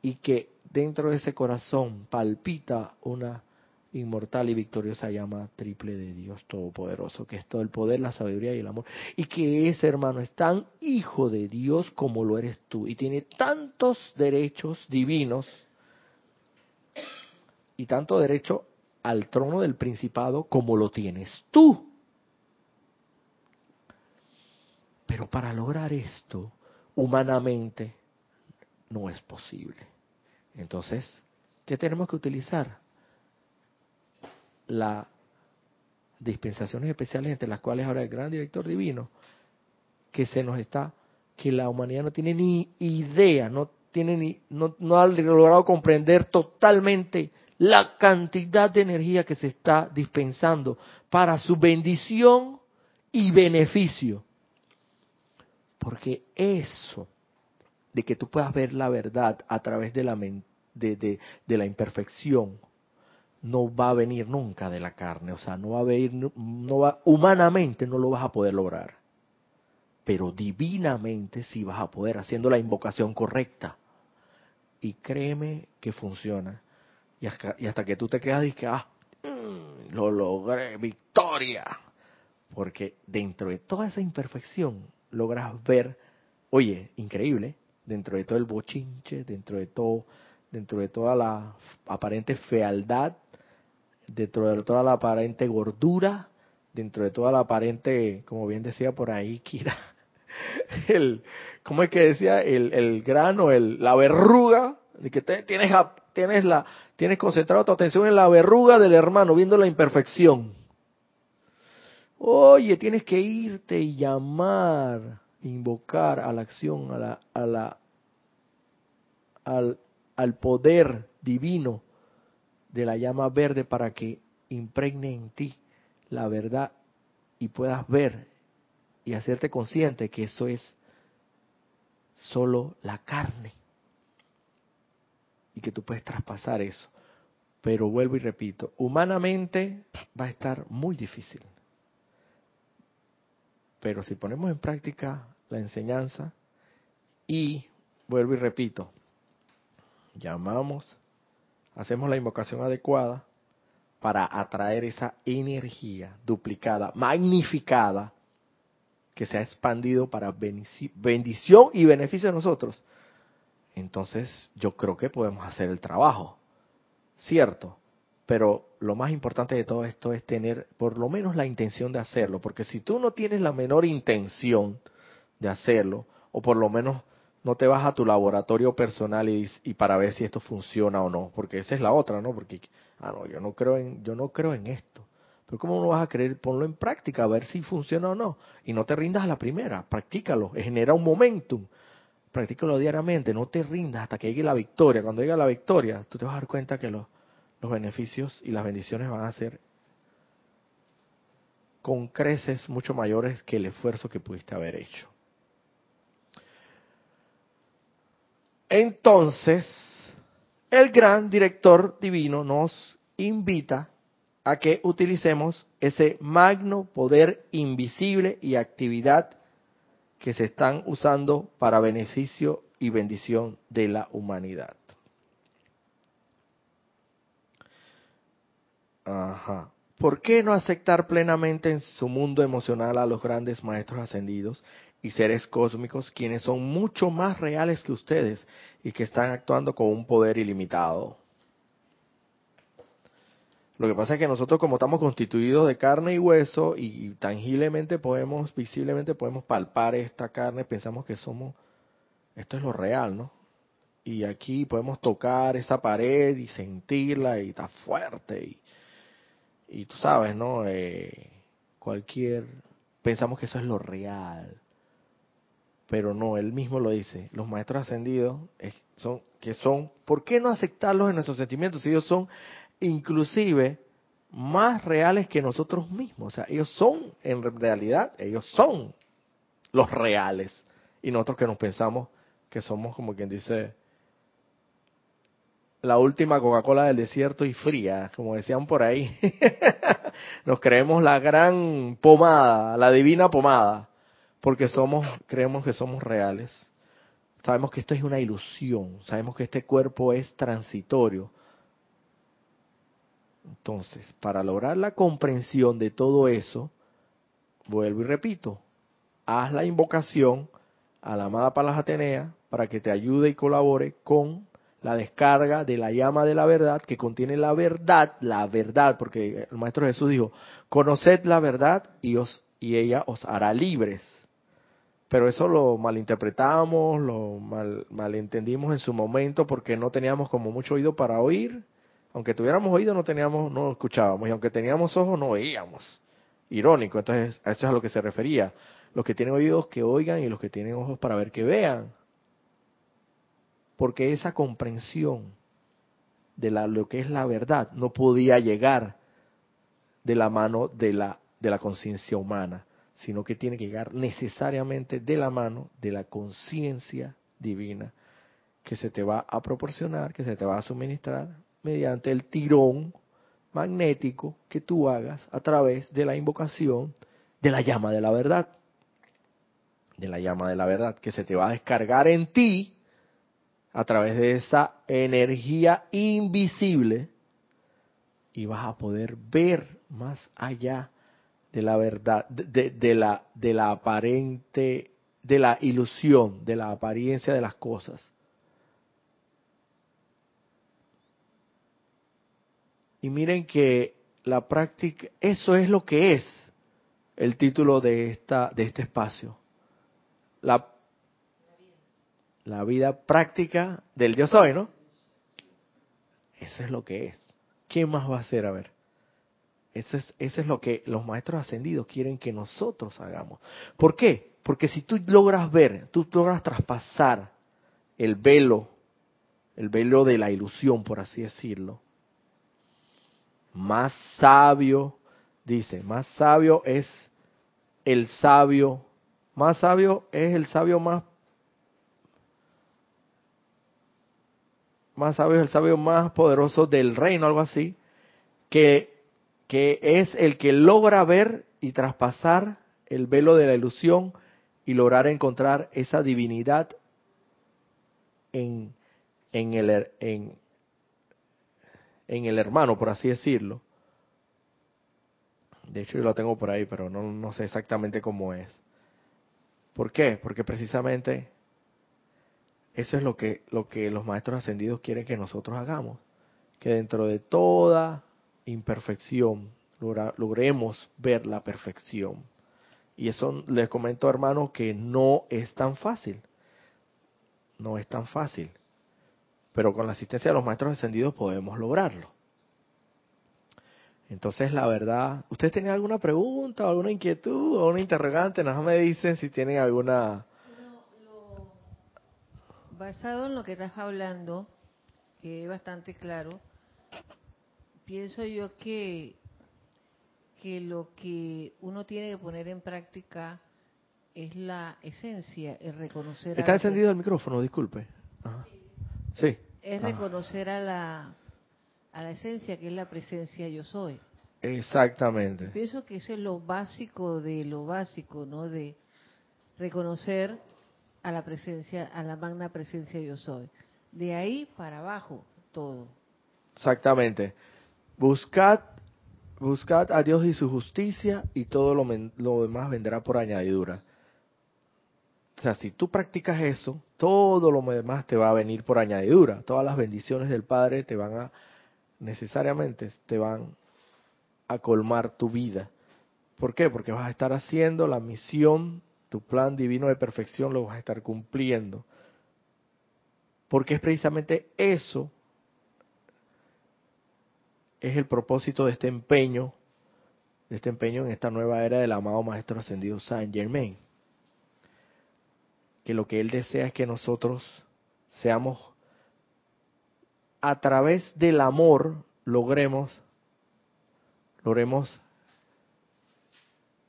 A: y que dentro de ese corazón palpita una inmortal y victoriosa llama triple de Dios Todopoderoso, que es todo el poder, la sabiduría y el amor, y que ese hermano es tan hijo de Dios como lo eres tú, y tiene tantos derechos divinos y tanto derecho al trono del principado como lo tienes tú. Pero para lograr esto, humanamente, no es posible. Entonces, ¿qué tenemos que utilizar? Las dispensaciones especiales entre las cuales ahora el gran director divino, que se nos está, que la humanidad no tiene ni idea, no tiene ni, no, no ha logrado comprender totalmente la cantidad de energía que se está dispensando para su bendición y beneficio. Porque eso, de que tú puedas ver la verdad a través de la, de, de, la imperfección, no va a venir nunca de la carne, o sea, no va a venir, no va, humanamente no lo vas a poder lograr, pero divinamente sí vas a poder, haciendo la invocación correcta. Y créeme que funciona. Y hasta, que tú te quedas y que, ah, mm, lo logré, victoria. Porque dentro de toda esa imperfección logras ver, oye, increíble, dentro de todo el bochinche, dentro de todo, dentro de toda la aparente fealdad, dentro de toda la aparente gordura, dentro de toda la aparente, como bien decía por ahí Kira, [LAUGHS] el, ¿cómo es que decía? El, el grano, el, la verruga, de que tienes, tienes, la, tienes concentrado tu atención en la verruga del hermano, viendo la imperfección. Oye, tienes que irte y llamar, invocar a la acción, a la, a la, al, al poder divino de la llama verde para que impregne en ti la verdad y puedas ver y hacerte consciente que eso es solo la carne que tú puedes traspasar eso. Pero vuelvo y repito, humanamente va a estar muy difícil. Pero si ponemos en práctica la enseñanza y, vuelvo y repito, llamamos, hacemos la invocación adecuada para atraer esa energía duplicada, magnificada, que se ha expandido para bendición y beneficio de nosotros, entonces yo creo que podemos hacer el trabajo, ¿cierto? Pero lo más importante de todo esto es tener por lo menos la intención de hacerlo, porque si tú no tienes la menor intención de hacerlo, o por lo menos no te vas a tu laboratorio personal y, para ver si esto funciona o no, porque esa es la otra, ¿no? Porque ah no, yo no creo en yo no creo en esto. Pero cómo no vas a creer, ponlo en práctica a ver si funciona o no y no te rindas a la primera, practícalo, genera un momentum practícalo diariamente, no te rindas hasta que llegue la victoria. Cuando llegue la victoria, tú te vas a dar cuenta que los, los beneficios y las bendiciones van a ser con creces mucho mayores que el esfuerzo que pudiste haber hecho. Entonces, el gran director divino nos invita a que utilicemos ese magno poder invisible y actividad que se están usando para beneficio y bendición de la humanidad. Ajá. ¿por qué no aceptar plenamente en su mundo emocional a los grandes maestros ascendidos y seres cósmicos quienes son mucho más reales que ustedes y que están actuando con un poder ilimitado? Lo que pasa es que nosotros como estamos constituidos de carne y hueso y tangiblemente podemos, visiblemente podemos palpar esta carne, pensamos que somos, esto es lo real, ¿no? Y aquí podemos tocar esa pared y sentirla y está fuerte y, y tú sabes, ¿no? Eh, cualquier, pensamos que eso es lo real, pero no, él mismo lo dice, los maestros ascendidos son, que son, ¿por qué no aceptarlos en nuestros sentimientos si ellos son inclusive más reales que nosotros mismos. O sea, ellos son, en realidad, ellos son los reales. Y nosotros que nos pensamos que somos, como quien dice, la última Coca-Cola del desierto y fría, como decían por ahí. [LAUGHS] nos creemos la gran pomada, la divina pomada, porque somos, creemos que somos reales. Sabemos que esto es una ilusión, sabemos que este cuerpo es transitorio, entonces, para lograr la comprensión de todo eso, vuelvo y repito, haz la invocación a la amada Palas Atenea para que te ayude y colabore con la descarga de la llama de la verdad que contiene la verdad, la verdad, porque el Maestro Jesús dijo, conoced la verdad y, os, y ella os hará libres. Pero eso lo malinterpretamos, lo mal, malentendimos en su momento porque no teníamos como mucho oído para oír aunque tuviéramos oído no teníamos, no escuchábamos, y aunque teníamos ojos no veíamos. Irónico, entonces a eso es a lo que se refería. Los que tienen oídos que oigan y los que tienen ojos para ver que vean. Porque esa comprensión de la, lo que es la verdad no podía llegar de la mano de la, de la conciencia humana, sino que tiene que llegar necesariamente de la mano de la conciencia divina que se te va a proporcionar, que se te va a suministrar mediante el tirón magnético que tú hagas a través de la invocación de la llama de la verdad. De la llama de la verdad que se te va a descargar en ti a través de esa energía invisible y vas a poder ver más allá de la verdad, de, de, la, de la aparente, de la ilusión, de la apariencia de las cosas. Y miren que la práctica, eso es lo que es el título de esta de este espacio. La la vida práctica del Dios hoy, ¿no? Eso es lo que es. ¿Qué más va a hacer? A ver. Eso es, eso es lo que los maestros ascendidos quieren que nosotros hagamos. ¿Por qué? Porque si tú logras ver, tú logras traspasar el velo, el velo de la ilusión, por así decirlo, más sabio, dice, más sabio es el sabio, más sabio es el sabio más, más sabio es el sabio más poderoso del reino, algo así, que, que es el que logra ver y traspasar el velo de la ilusión y lograr encontrar esa divinidad en, en, el, en, en el hermano, por así decirlo. De hecho, yo lo tengo por ahí, pero no, no sé exactamente cómo es. ¿Por qué? Porque precisamente eso es lo que, lo que los maestros ascendidos quieren que nosotros hagamos. Que dentro de toda imperfección logremos ver la perfección. Y eso les comento, hermano, que no es tan fácil. No es tan fácil pero con la asistencia de los maestros ascendidos podemos lograrlo. Entonces, la verdad, ¿ustedes tienen alguna pregunta, alguna inquietud o una interrogante? Nada me dicen si tienen alguna...
B: basado en lo que estás hablando, que es bastante claro, pienso yo que, que lo que uno tiene que poner en práctica es la esencia, el reconocer...
A: Está encendido el micrófono, disculpe. Sí.
B: Es reconocer a la, a la esencia que es la presencia yo soy.
A: Exactamente.
B: Pienso que eso es lo básico de lo básico, ¿no? De reconocer a la presencia, a la magna presencia yo soy. De ahí para abajo, todo.
A: Exactamente. Buscad buscad a Dios y su justicia y todo lo, lo demás vendrá por añadidura. O sea, si tú practicas eso, todo lo demás te va a venir por añadidura. Todas las bendiciones del Padre te van a, necesariamente, te van a colmar tu vida. ¿Por qué? Porque vas a estar haciendo la misión, tu plan divino de perfección lo vas a estar cumpliendo. Porque es precisamente eso, es el propósito de este empeño, de este empeño en esta nueva era del amado Maestro Ascendido Saint Germain que lo que Él desea es que nosotros seamos, a través del amor, logremos, logremos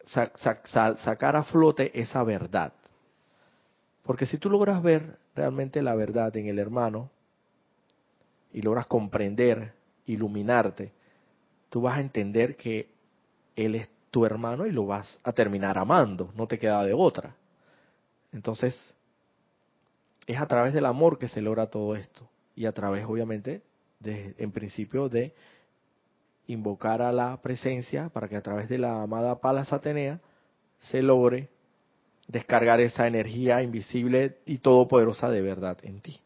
A: sacar a flote esa verdad. Porque si tú logras ver realmente la verdad en el hermano y logras comprender, iluminarte, tú vas a entender que Él es tu hermano y lo vas a terminar amando, no te queda de otra. Entonces, es a través del amor que se logra todo esto. Y a través, obviamente, en principio, de invocar a la presencia para que a través de la amada Palas Atenea se logre descargar esa energía invisible y todopoderosa de verdad en ti.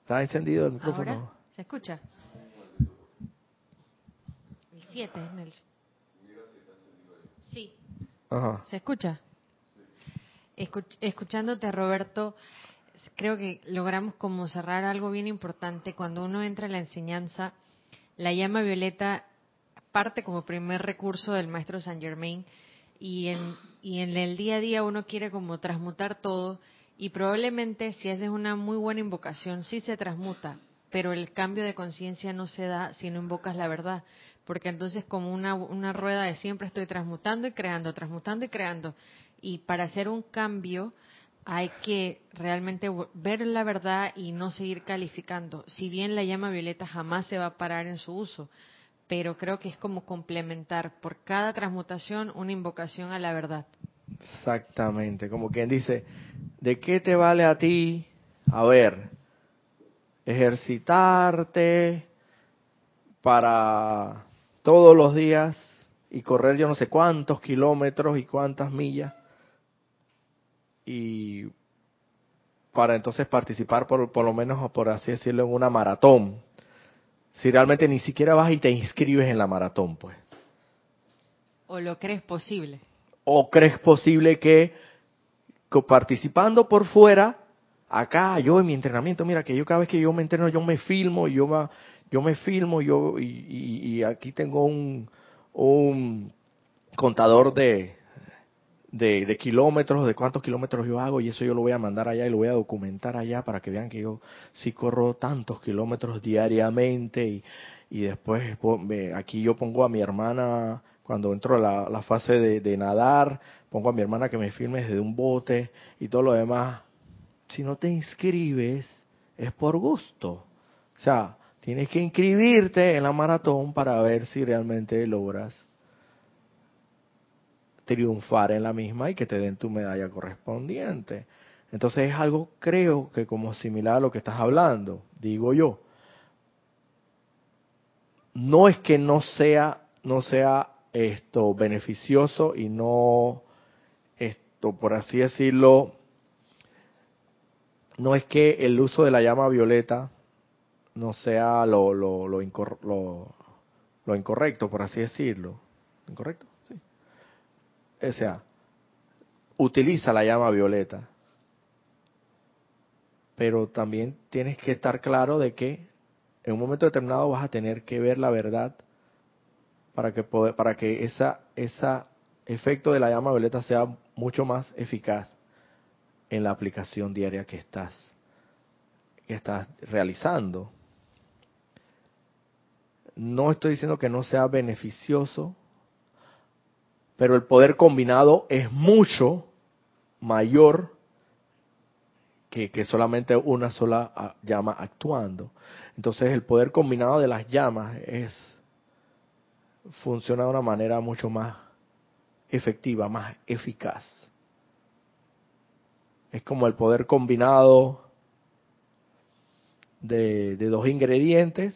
A: ¿Está encendido el micrófono?
C: ¿Se escucha? El 7, Nelson. ¿Se escucha? escuchándote, Roberto, creo que logramos como cerrar algo bien importante. Cuando uno entra en la enseñanza, la llama violeta parte como primer recurso del maestro Saint Germain y en, y en el día a día uno quiere como transmutar todo y probablemente si haces una muy buena invocación sí se transmuta, pero el cambio de conciencia no se da si no invocas la verdad porque entonces como una, una rueda de siempre estoy transmutando y creando, transmutando y creando. Y para hacer un cambio hay que realmente ver la verdad y no seguir calificando. Si bien la llama violeta jamás se va a parar en su uso, pero creo que es como complementar por cada transmutación una invocación a la verdad.
A: Exactamente, como quien dice, ¿de qué te vale a ti? A ver, ejercitarte para todos los días y correr yo no sé cuántos kilómetros y cuántas millas y para entonces participar por, por lo menos por así decirlo en una maratón. Si realmente ni siquiera vas y te inscribes en la maratón pues.
C: O lo crees posible
A: o crees posible que, que participando por fuera acá yo en mi entrenamiento mira que yo cada vez que yo me entreno yo me filmo y yo me, yo me filmo yo y, aquí tengo un, contador de, de, kilómetros, de cuántos kilómetros yo hago y eso yo lo voy a mandar allá y lo voy a documentar allá para que vean que yo sí corro tantos kilómetros diariamente y, y después aquí yo pongo a mi hermana cuando entro a la, la fase de, de, nadar, pongo a mi hermana que me filme desde un bote y todo lo demás. Si no te inscribes, es por gusto. O sea, Tienes que inscribirte en la maratón para ver si realmente logras triunfar en la misma y que te den tu medalla correspondiente. Entonces es algo, creo que como similar a lo que estás hablando, digo yo. No es que no sea, no sea esto beneficioso y no esto, por así decirlo, no es que el uso de la llama violeta no sea lo, lo, lo, incorrecto, por así decirlo. ¿Incorrecto? Sí. O sea, utiliza la llama violeta. Pero también tienes que estar claro de que en un momento determinado vas a tener que ver la verdad para que para que esa esa efecto de la llama violeta sea mucho más eficaz en la aplicación diaria que estás que estás realizando. No estoy diciendo que no sea beneficioso, pero el poder combinado es mucho mayor que, solamente una sola ah, llama actuando. Entonces el poder combinado de las llamas es funciona de una manera mucho más efectiva, más eficaz. Es como el poder combinado de dos ingredientes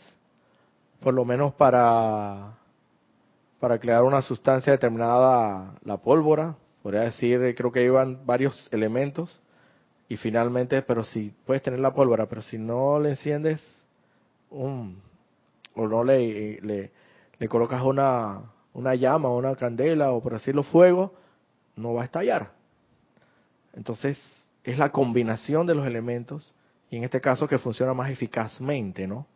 A: por lo menos para, para crear una sustancia determinada, la pólvora, podría decir, creo que iban varios elementos, y finalmente, pero si puedes tener la pólvora, pero si no le enciendes un, o no le, le, le colocas una, una llama, una candela, o por decirlo fuego, no va a estallar. Entonces, es la combinación de los elementos, y en este caso que funciona más eficazmente, ¿no?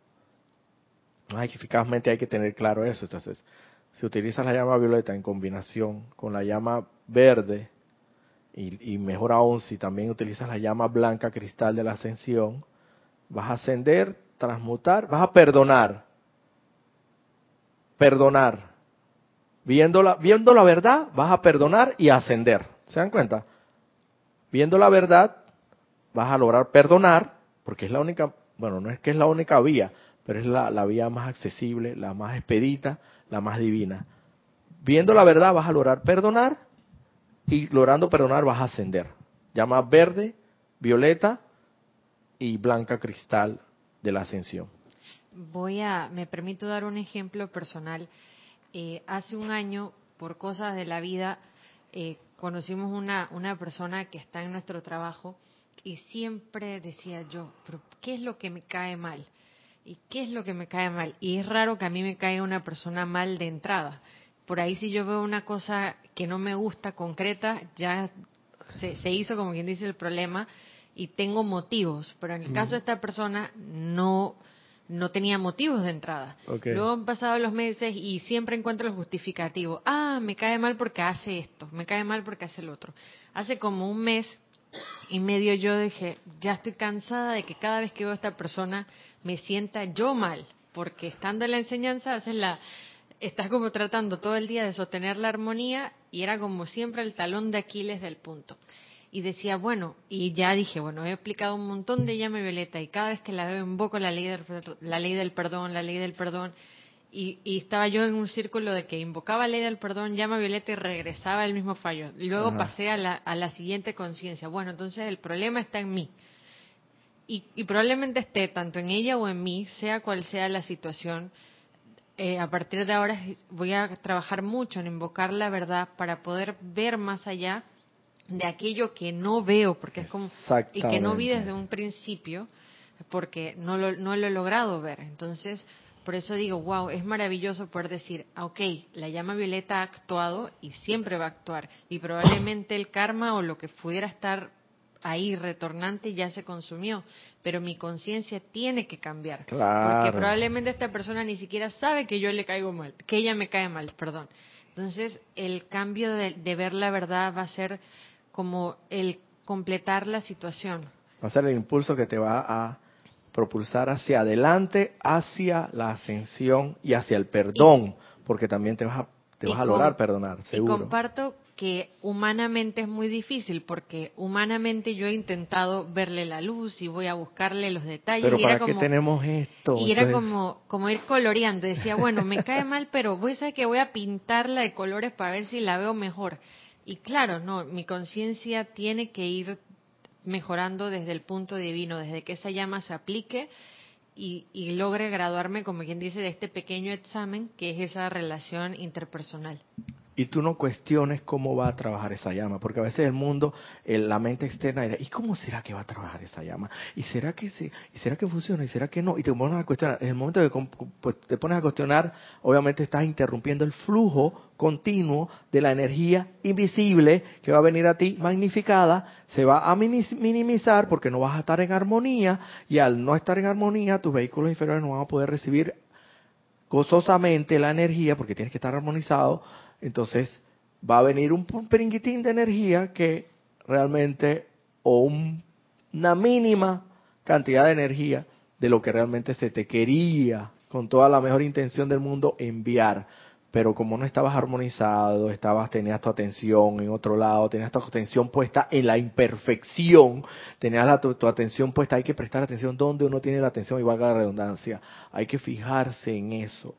A: Más eficazmente hay que tener claro eso. Entonces, si utilizas la llama violeta en combinación con la llama verde, y, mejor aún si también utilizas la llama blanca cristal de la ascensión, vas a ascender, transmutar, vas a perdonar. Perdonar. Viendo la, viendo la verdad, vas a perdonar y ascender. ¿Se dan cuenta? Viendo la verdad, vas a lograr perdonar, porque es la única, bueno, no es que es la única vía, pero es la, la vía más accesible, la más expedita, la más divina. Viendo la verdad, vas a lograr perdonar y logrando perdonar vas a ascender. Llama verde, violeta y blanca cristal de la ascensión.
C: Voy a, me permito dar un ejemplo personal. Eh, hace un año, por cosas de la vida, eh, conocimos una, una persona que está en nuestro trabajo y siempre decía yo, pero ¿qué es lo que me cae mal? ¿Y qué es lo que me cae mal? Y es raro que a mí me caiga una persona mal de entrada por ahí si yo veo una cosa que no me gusta concreta, ya se, hizo como quien dice el problema y tengo motivos, pero en el caso de esta persona no no tenía motivos de entrada. Luego han pasado los meses y siempre encuentro el justificativo. Ah, me cae mal porque hace esto, me cae mal porque hace el otro. Hace como un mes y medio yo dije, ya estoy cansada de que cada vez que veo a esta persona me sienta yo mal, porque estando en la enseñanza haces la, estás como tratando todo el día de sostener la armonía y era como siempre el talón de Aquiles del punto. Y decía, bueno, y ya dije, bueno, he explicado un montón de llama violeta y cada vez que la veo invoco la ley del, la ley del perdón, la ley del perdón. Y, estaba yo en un círculo de que invocaba la ley del perdón, llama violeta y regresaba el mismo fallo. Y luego pasé a la, a la siguiente conciencia. Bueno, entonces el problema está en mí. Y, y probablemente esté tanto en ella o en mí, sea cual sea la situación eh, a partir de ahora voy a trabajar mucho en invocar la verdad para poder ver más allá de aquello que no veo, porque es como y que no vi desde un principio, porque no lo, no lo he logrado ver. Entonces, por eso digo, wow, es maravilloso poder decir, ah, ok, la llama violeta ha actuado y siempre va a actuar, y probablemente el karma o lo que pudiera estar ahí retornante ya se consumió, pero mi conciencia tiene que cambiar, porque probablemente esta persona ni siquiera sabe que yo le caigo mal, que ella me cae mal, perdón. Entonces, el cambio de, ver la verdad va a ser como el completar la situación.
A: Va a ser el impulso que te va a propulsar hacia adelante, hacia la ascensión y hacia el perdón, porque también te vas a, te vas a lograr perdonar, seguro.
C: Y comparto que humanamente es muy difícil porque humanamente yo he intentado verle la luz y voy a buscarle los detalles
A: pero
C: y
A: para
C: era
A: qué tenemos esto
C: y era como como ir coloreando decía bueno me cae mal pero voy a que voy a pintarla de colores para ver si la veo mejor y claro no mi conciencia tiene que ir mejorando desde el punto divino desde que esa llama se aplique y, y logre graduarme como quien dice de este pequeño examen que es esa relación interpersonal
A: y tú no cuestiones cómo va a trabajar esa llama, porque a veces el mundo, la mente externa ¿y cómo será que va a trabajar esa llama? ¿Y será que sí? ¿Y será que funciona? ¿Y será que no? Y te pones a cuestionar. En el momento que pues, te pones a cuestionar, obviamente estás interrumpiendo el flujo continuo de la energía invisible que va a venir a ti magnificada, se va a minimizar porque no vas a estar en armonía y al no estar en armonía tus vehículos inferiores no van a poder recibir gozosamente la energía porque tienes que estar armonizado entonces va a venir un peringuitín de energía que realmente, o una mínima cantidad de energía de lo que realmente se te quería con toda la mejor intención del mundo enviar. Pero como no estabas armonizado, estabas, tenías tu atención en otro lado, tenías tu atención puesta en la imperfección, tenías tu, tu, atención puesta, hay que prestar atención donde uno tiene la atención y valga la redundancia, hay que fijarse en eso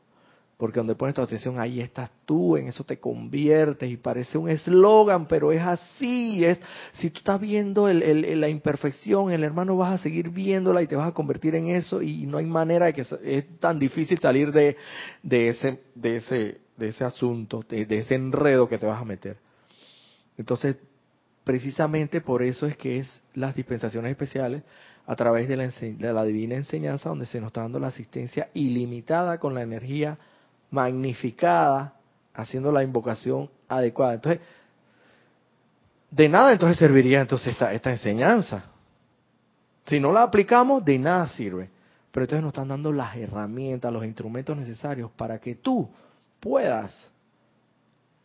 A: Porque donde pones tu atención, ahí estás tú, en eso te conviertes y parece un eslogan, pero es así. Es, si tú estás viendo el, la imperfección, el hermano vas a seguir viéndola y te vas a convertir en eso y no hay manera de que es tan difícil salir de, ese, de, ese, de ese asunto, de, de ese enredo que te vas a meter. Entonces, precisamente por eso es que es las dispensaciones especiales a través de la, de la divina enseñanza donde se nos está dando la asistencia ilimitada con la energía magnificada, haciendo la invocación adecuada. Entonces, de nada entonces serviría entonces esta, esta enseñanza. Si no la aplicamos, de nada sirve. Pero entonces nos están dando las herramientas, los instrumentos necesarios para que tú puedas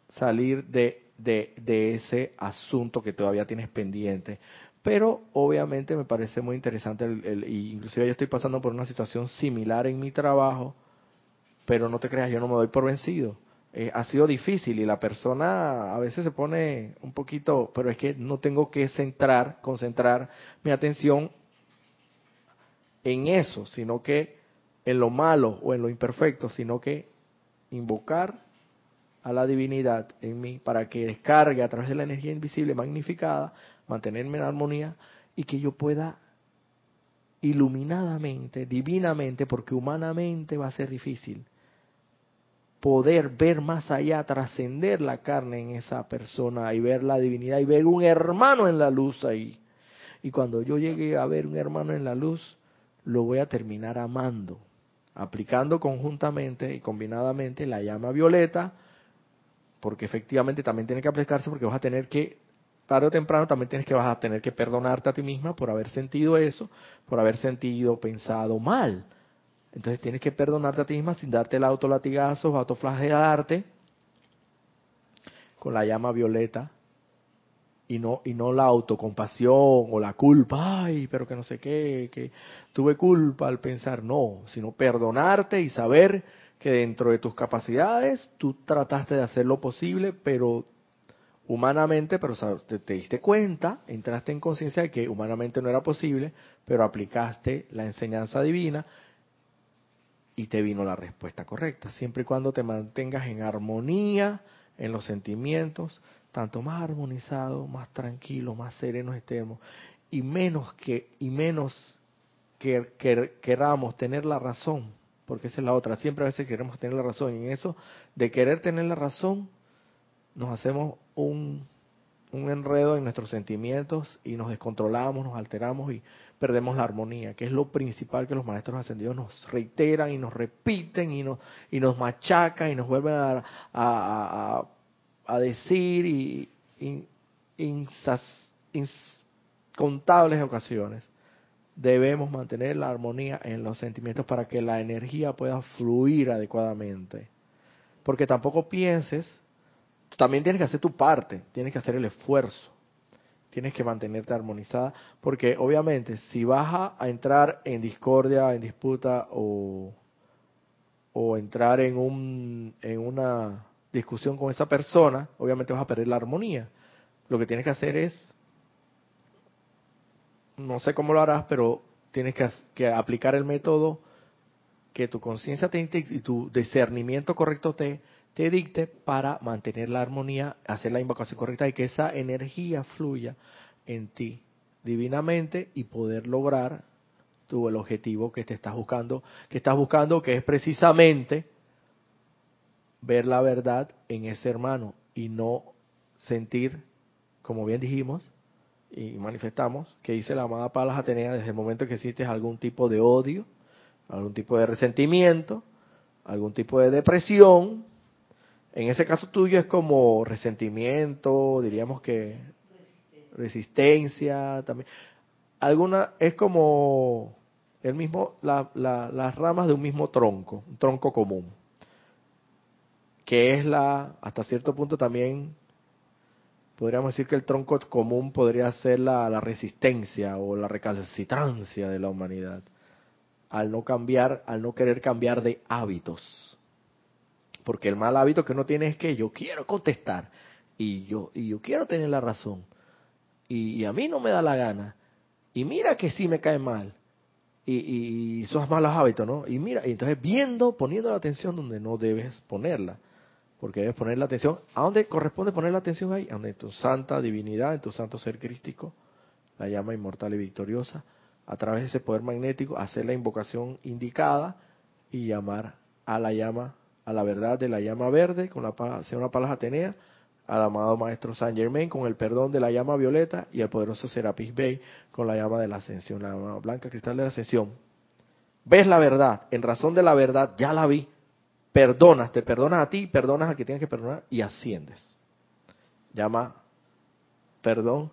A: salir de, de, de ese asunto que todavía tienes pendiente. Pero obviamente me parece muy interesante, el, el, inclusive yo estoy pasando por una situación similar en mi trabajo, pero no te creas, yo no me doy por vencido. Eh, ha sido difícil y la persona a veces se pone un poquito, pero es que no tengo que centrar, concentrar mi atención en eso, sino que en lo malo o en lo imperfecto, sino que invocar a la divinidad en mí para que descargue a través de la energía invisible magnificada, mantenerme en armonía y que yo pueda iluminadamente, divinamente, porque humanamente va a ser difícil, poder ver más allá, trascender la carne en esa persona y ver la divinidad y ver un hermano en la luz ahí. Y cuando yo llegue a ver un hermano en la luz, lo voy a terminar amando, aplicando conjuntamente y combinadamente la llama violeta, porque efectivamente también tiene que aplicarse porque vas a tener que tarde o temprano también tienes que vas a tener que perdonarte a ti misma por haber sentido eso, por haber sentido, pensado mal. Entonces tienes que perdonarte a ti misma sin darte el autolatigazo, autoflagelarte con la llama violeta y no y no la autocompasión o la culpa, ay, pero que no sé qué, que tuve culpa al pensar, no, sino perdonarte y saber que dentro de tus capacidades tú trataste de hacer lo posible, pero humanamente, pero te, te, diste cuenta, entraste en conciencia de que humanamente no era posible, pero aplicaste la enseñanza divina y te vino la respuesta correcta, siempre y cuando te mantengas en armonía en los sentimientos, tanto más armonizado, más tranquilo, más sereno estemos y menos que y menos que, que, queramos tener la razón, porque esa es la otra, siempre a veces queremos tener la razón y en eso de querer tener la razón nos hacemos un un enredo en nuestros sentimientos y nos descontrolamos, nos alteramos y perdemos la armonía, que es lo principal que los maestros ascendidos nos reiteran y nos repiten y nos, y nos machacan y nos vuelven a, a, a, decir y, incontables ocasiones. Debemos mantener la armonía en los sentimientos para que la energía pueda fluir adecuadamente. Porque tampoco pienses también tienes que hacer tu parte, tienes que hacer el esfuerzo, tienes que mantenerte armonizada, porque obviamente si vas a, entrar en discordia, en disputa o, o entrar en, un, en una discusión con esa persona, obviamente vas a perder la armonía. Lo que tienes que hacer es, no sé cómo lo harás, pero tienes que, que aplicar el método que tu conciencia y tu discernimiento correcto te te dicte para mantener la armonía, hacer la invocación correcta y que esa energía fluya en ti divinamente y poder lograr tu el objetivo que te estás buscando, que estás buscando que es precisamente ver la verdad en ese hermano y no sentir, como bien dijimos y manifestamos, que dice la amada Palas Atenea desde el momento que sientes algún tipo de odio, algún tipo de resentimiento, algún tipo de depresión, en ese caso tuyo es como resentimiento, diríamos que resistencia, también. Alguna es como el mismo la, las ramas de un mismo tronco, un tronco común, que es la hasta cierto punto también podríamos decir que el tronco común podría ser la, la resistencia o la recalcitrancia de la humanidad al no cambiar, al no querer cambiar de hábitos porque el mal hábito que uno tiene es que yo quiero contestar y yo, y yo quiero tener la razón. Y, a mí no me da la gana. Y mira que sí me cae mal. y, y esos malos hábitos, ¿no? Y mira, y entonces viendo, poniendo la atención donde no debes ponerla, porque debes poner la atención, ¿a dónde corresponde poner la atención ahí? A donde tu santa divinidad, en tu santo ser crístico, la llama inmortal y victoriosa, a través de ese poder magnético, hacer la invocación indicada y llamar a la llama, a la verdad de la llama verde, con la señora Palas Atenea, al amado Maestro Saint Germain con el perdón de la llama violeta y al poderoso Serapis Bey con la llama de la ascensión, la llama blanca cristal de la ascensión. Ves la verdad, en razón de la verdad ya la vi, perdonas, te perdonas a ti, perdonas a quien tienes que perdonar y asciendes. Llama, perdón.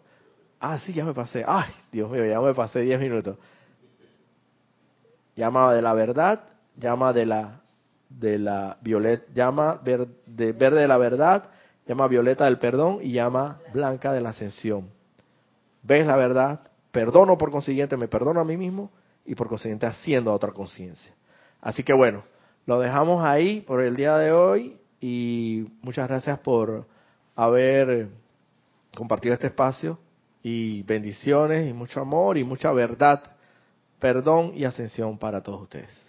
A: Ah, sí, ya me pasé. Ay, Dios mío, ya me pasé 10 minutos. Llama de la verdad, llama de la de la violeta, llama de verde de la verdad, llama violeta del perdón y llama blanca de la ascensión. ¿Ves la verdad? Perdono por consiguiente, me perdono a mí mismo y por consiguiente haciendo a otra conciencia. Así que bueno, lo dejamos ahí por el día de hoy y muchas gracias por haber compartido este espacio y bendiciones y mucho amor y mucha verdad, perdón y ascensión para todos ustedes.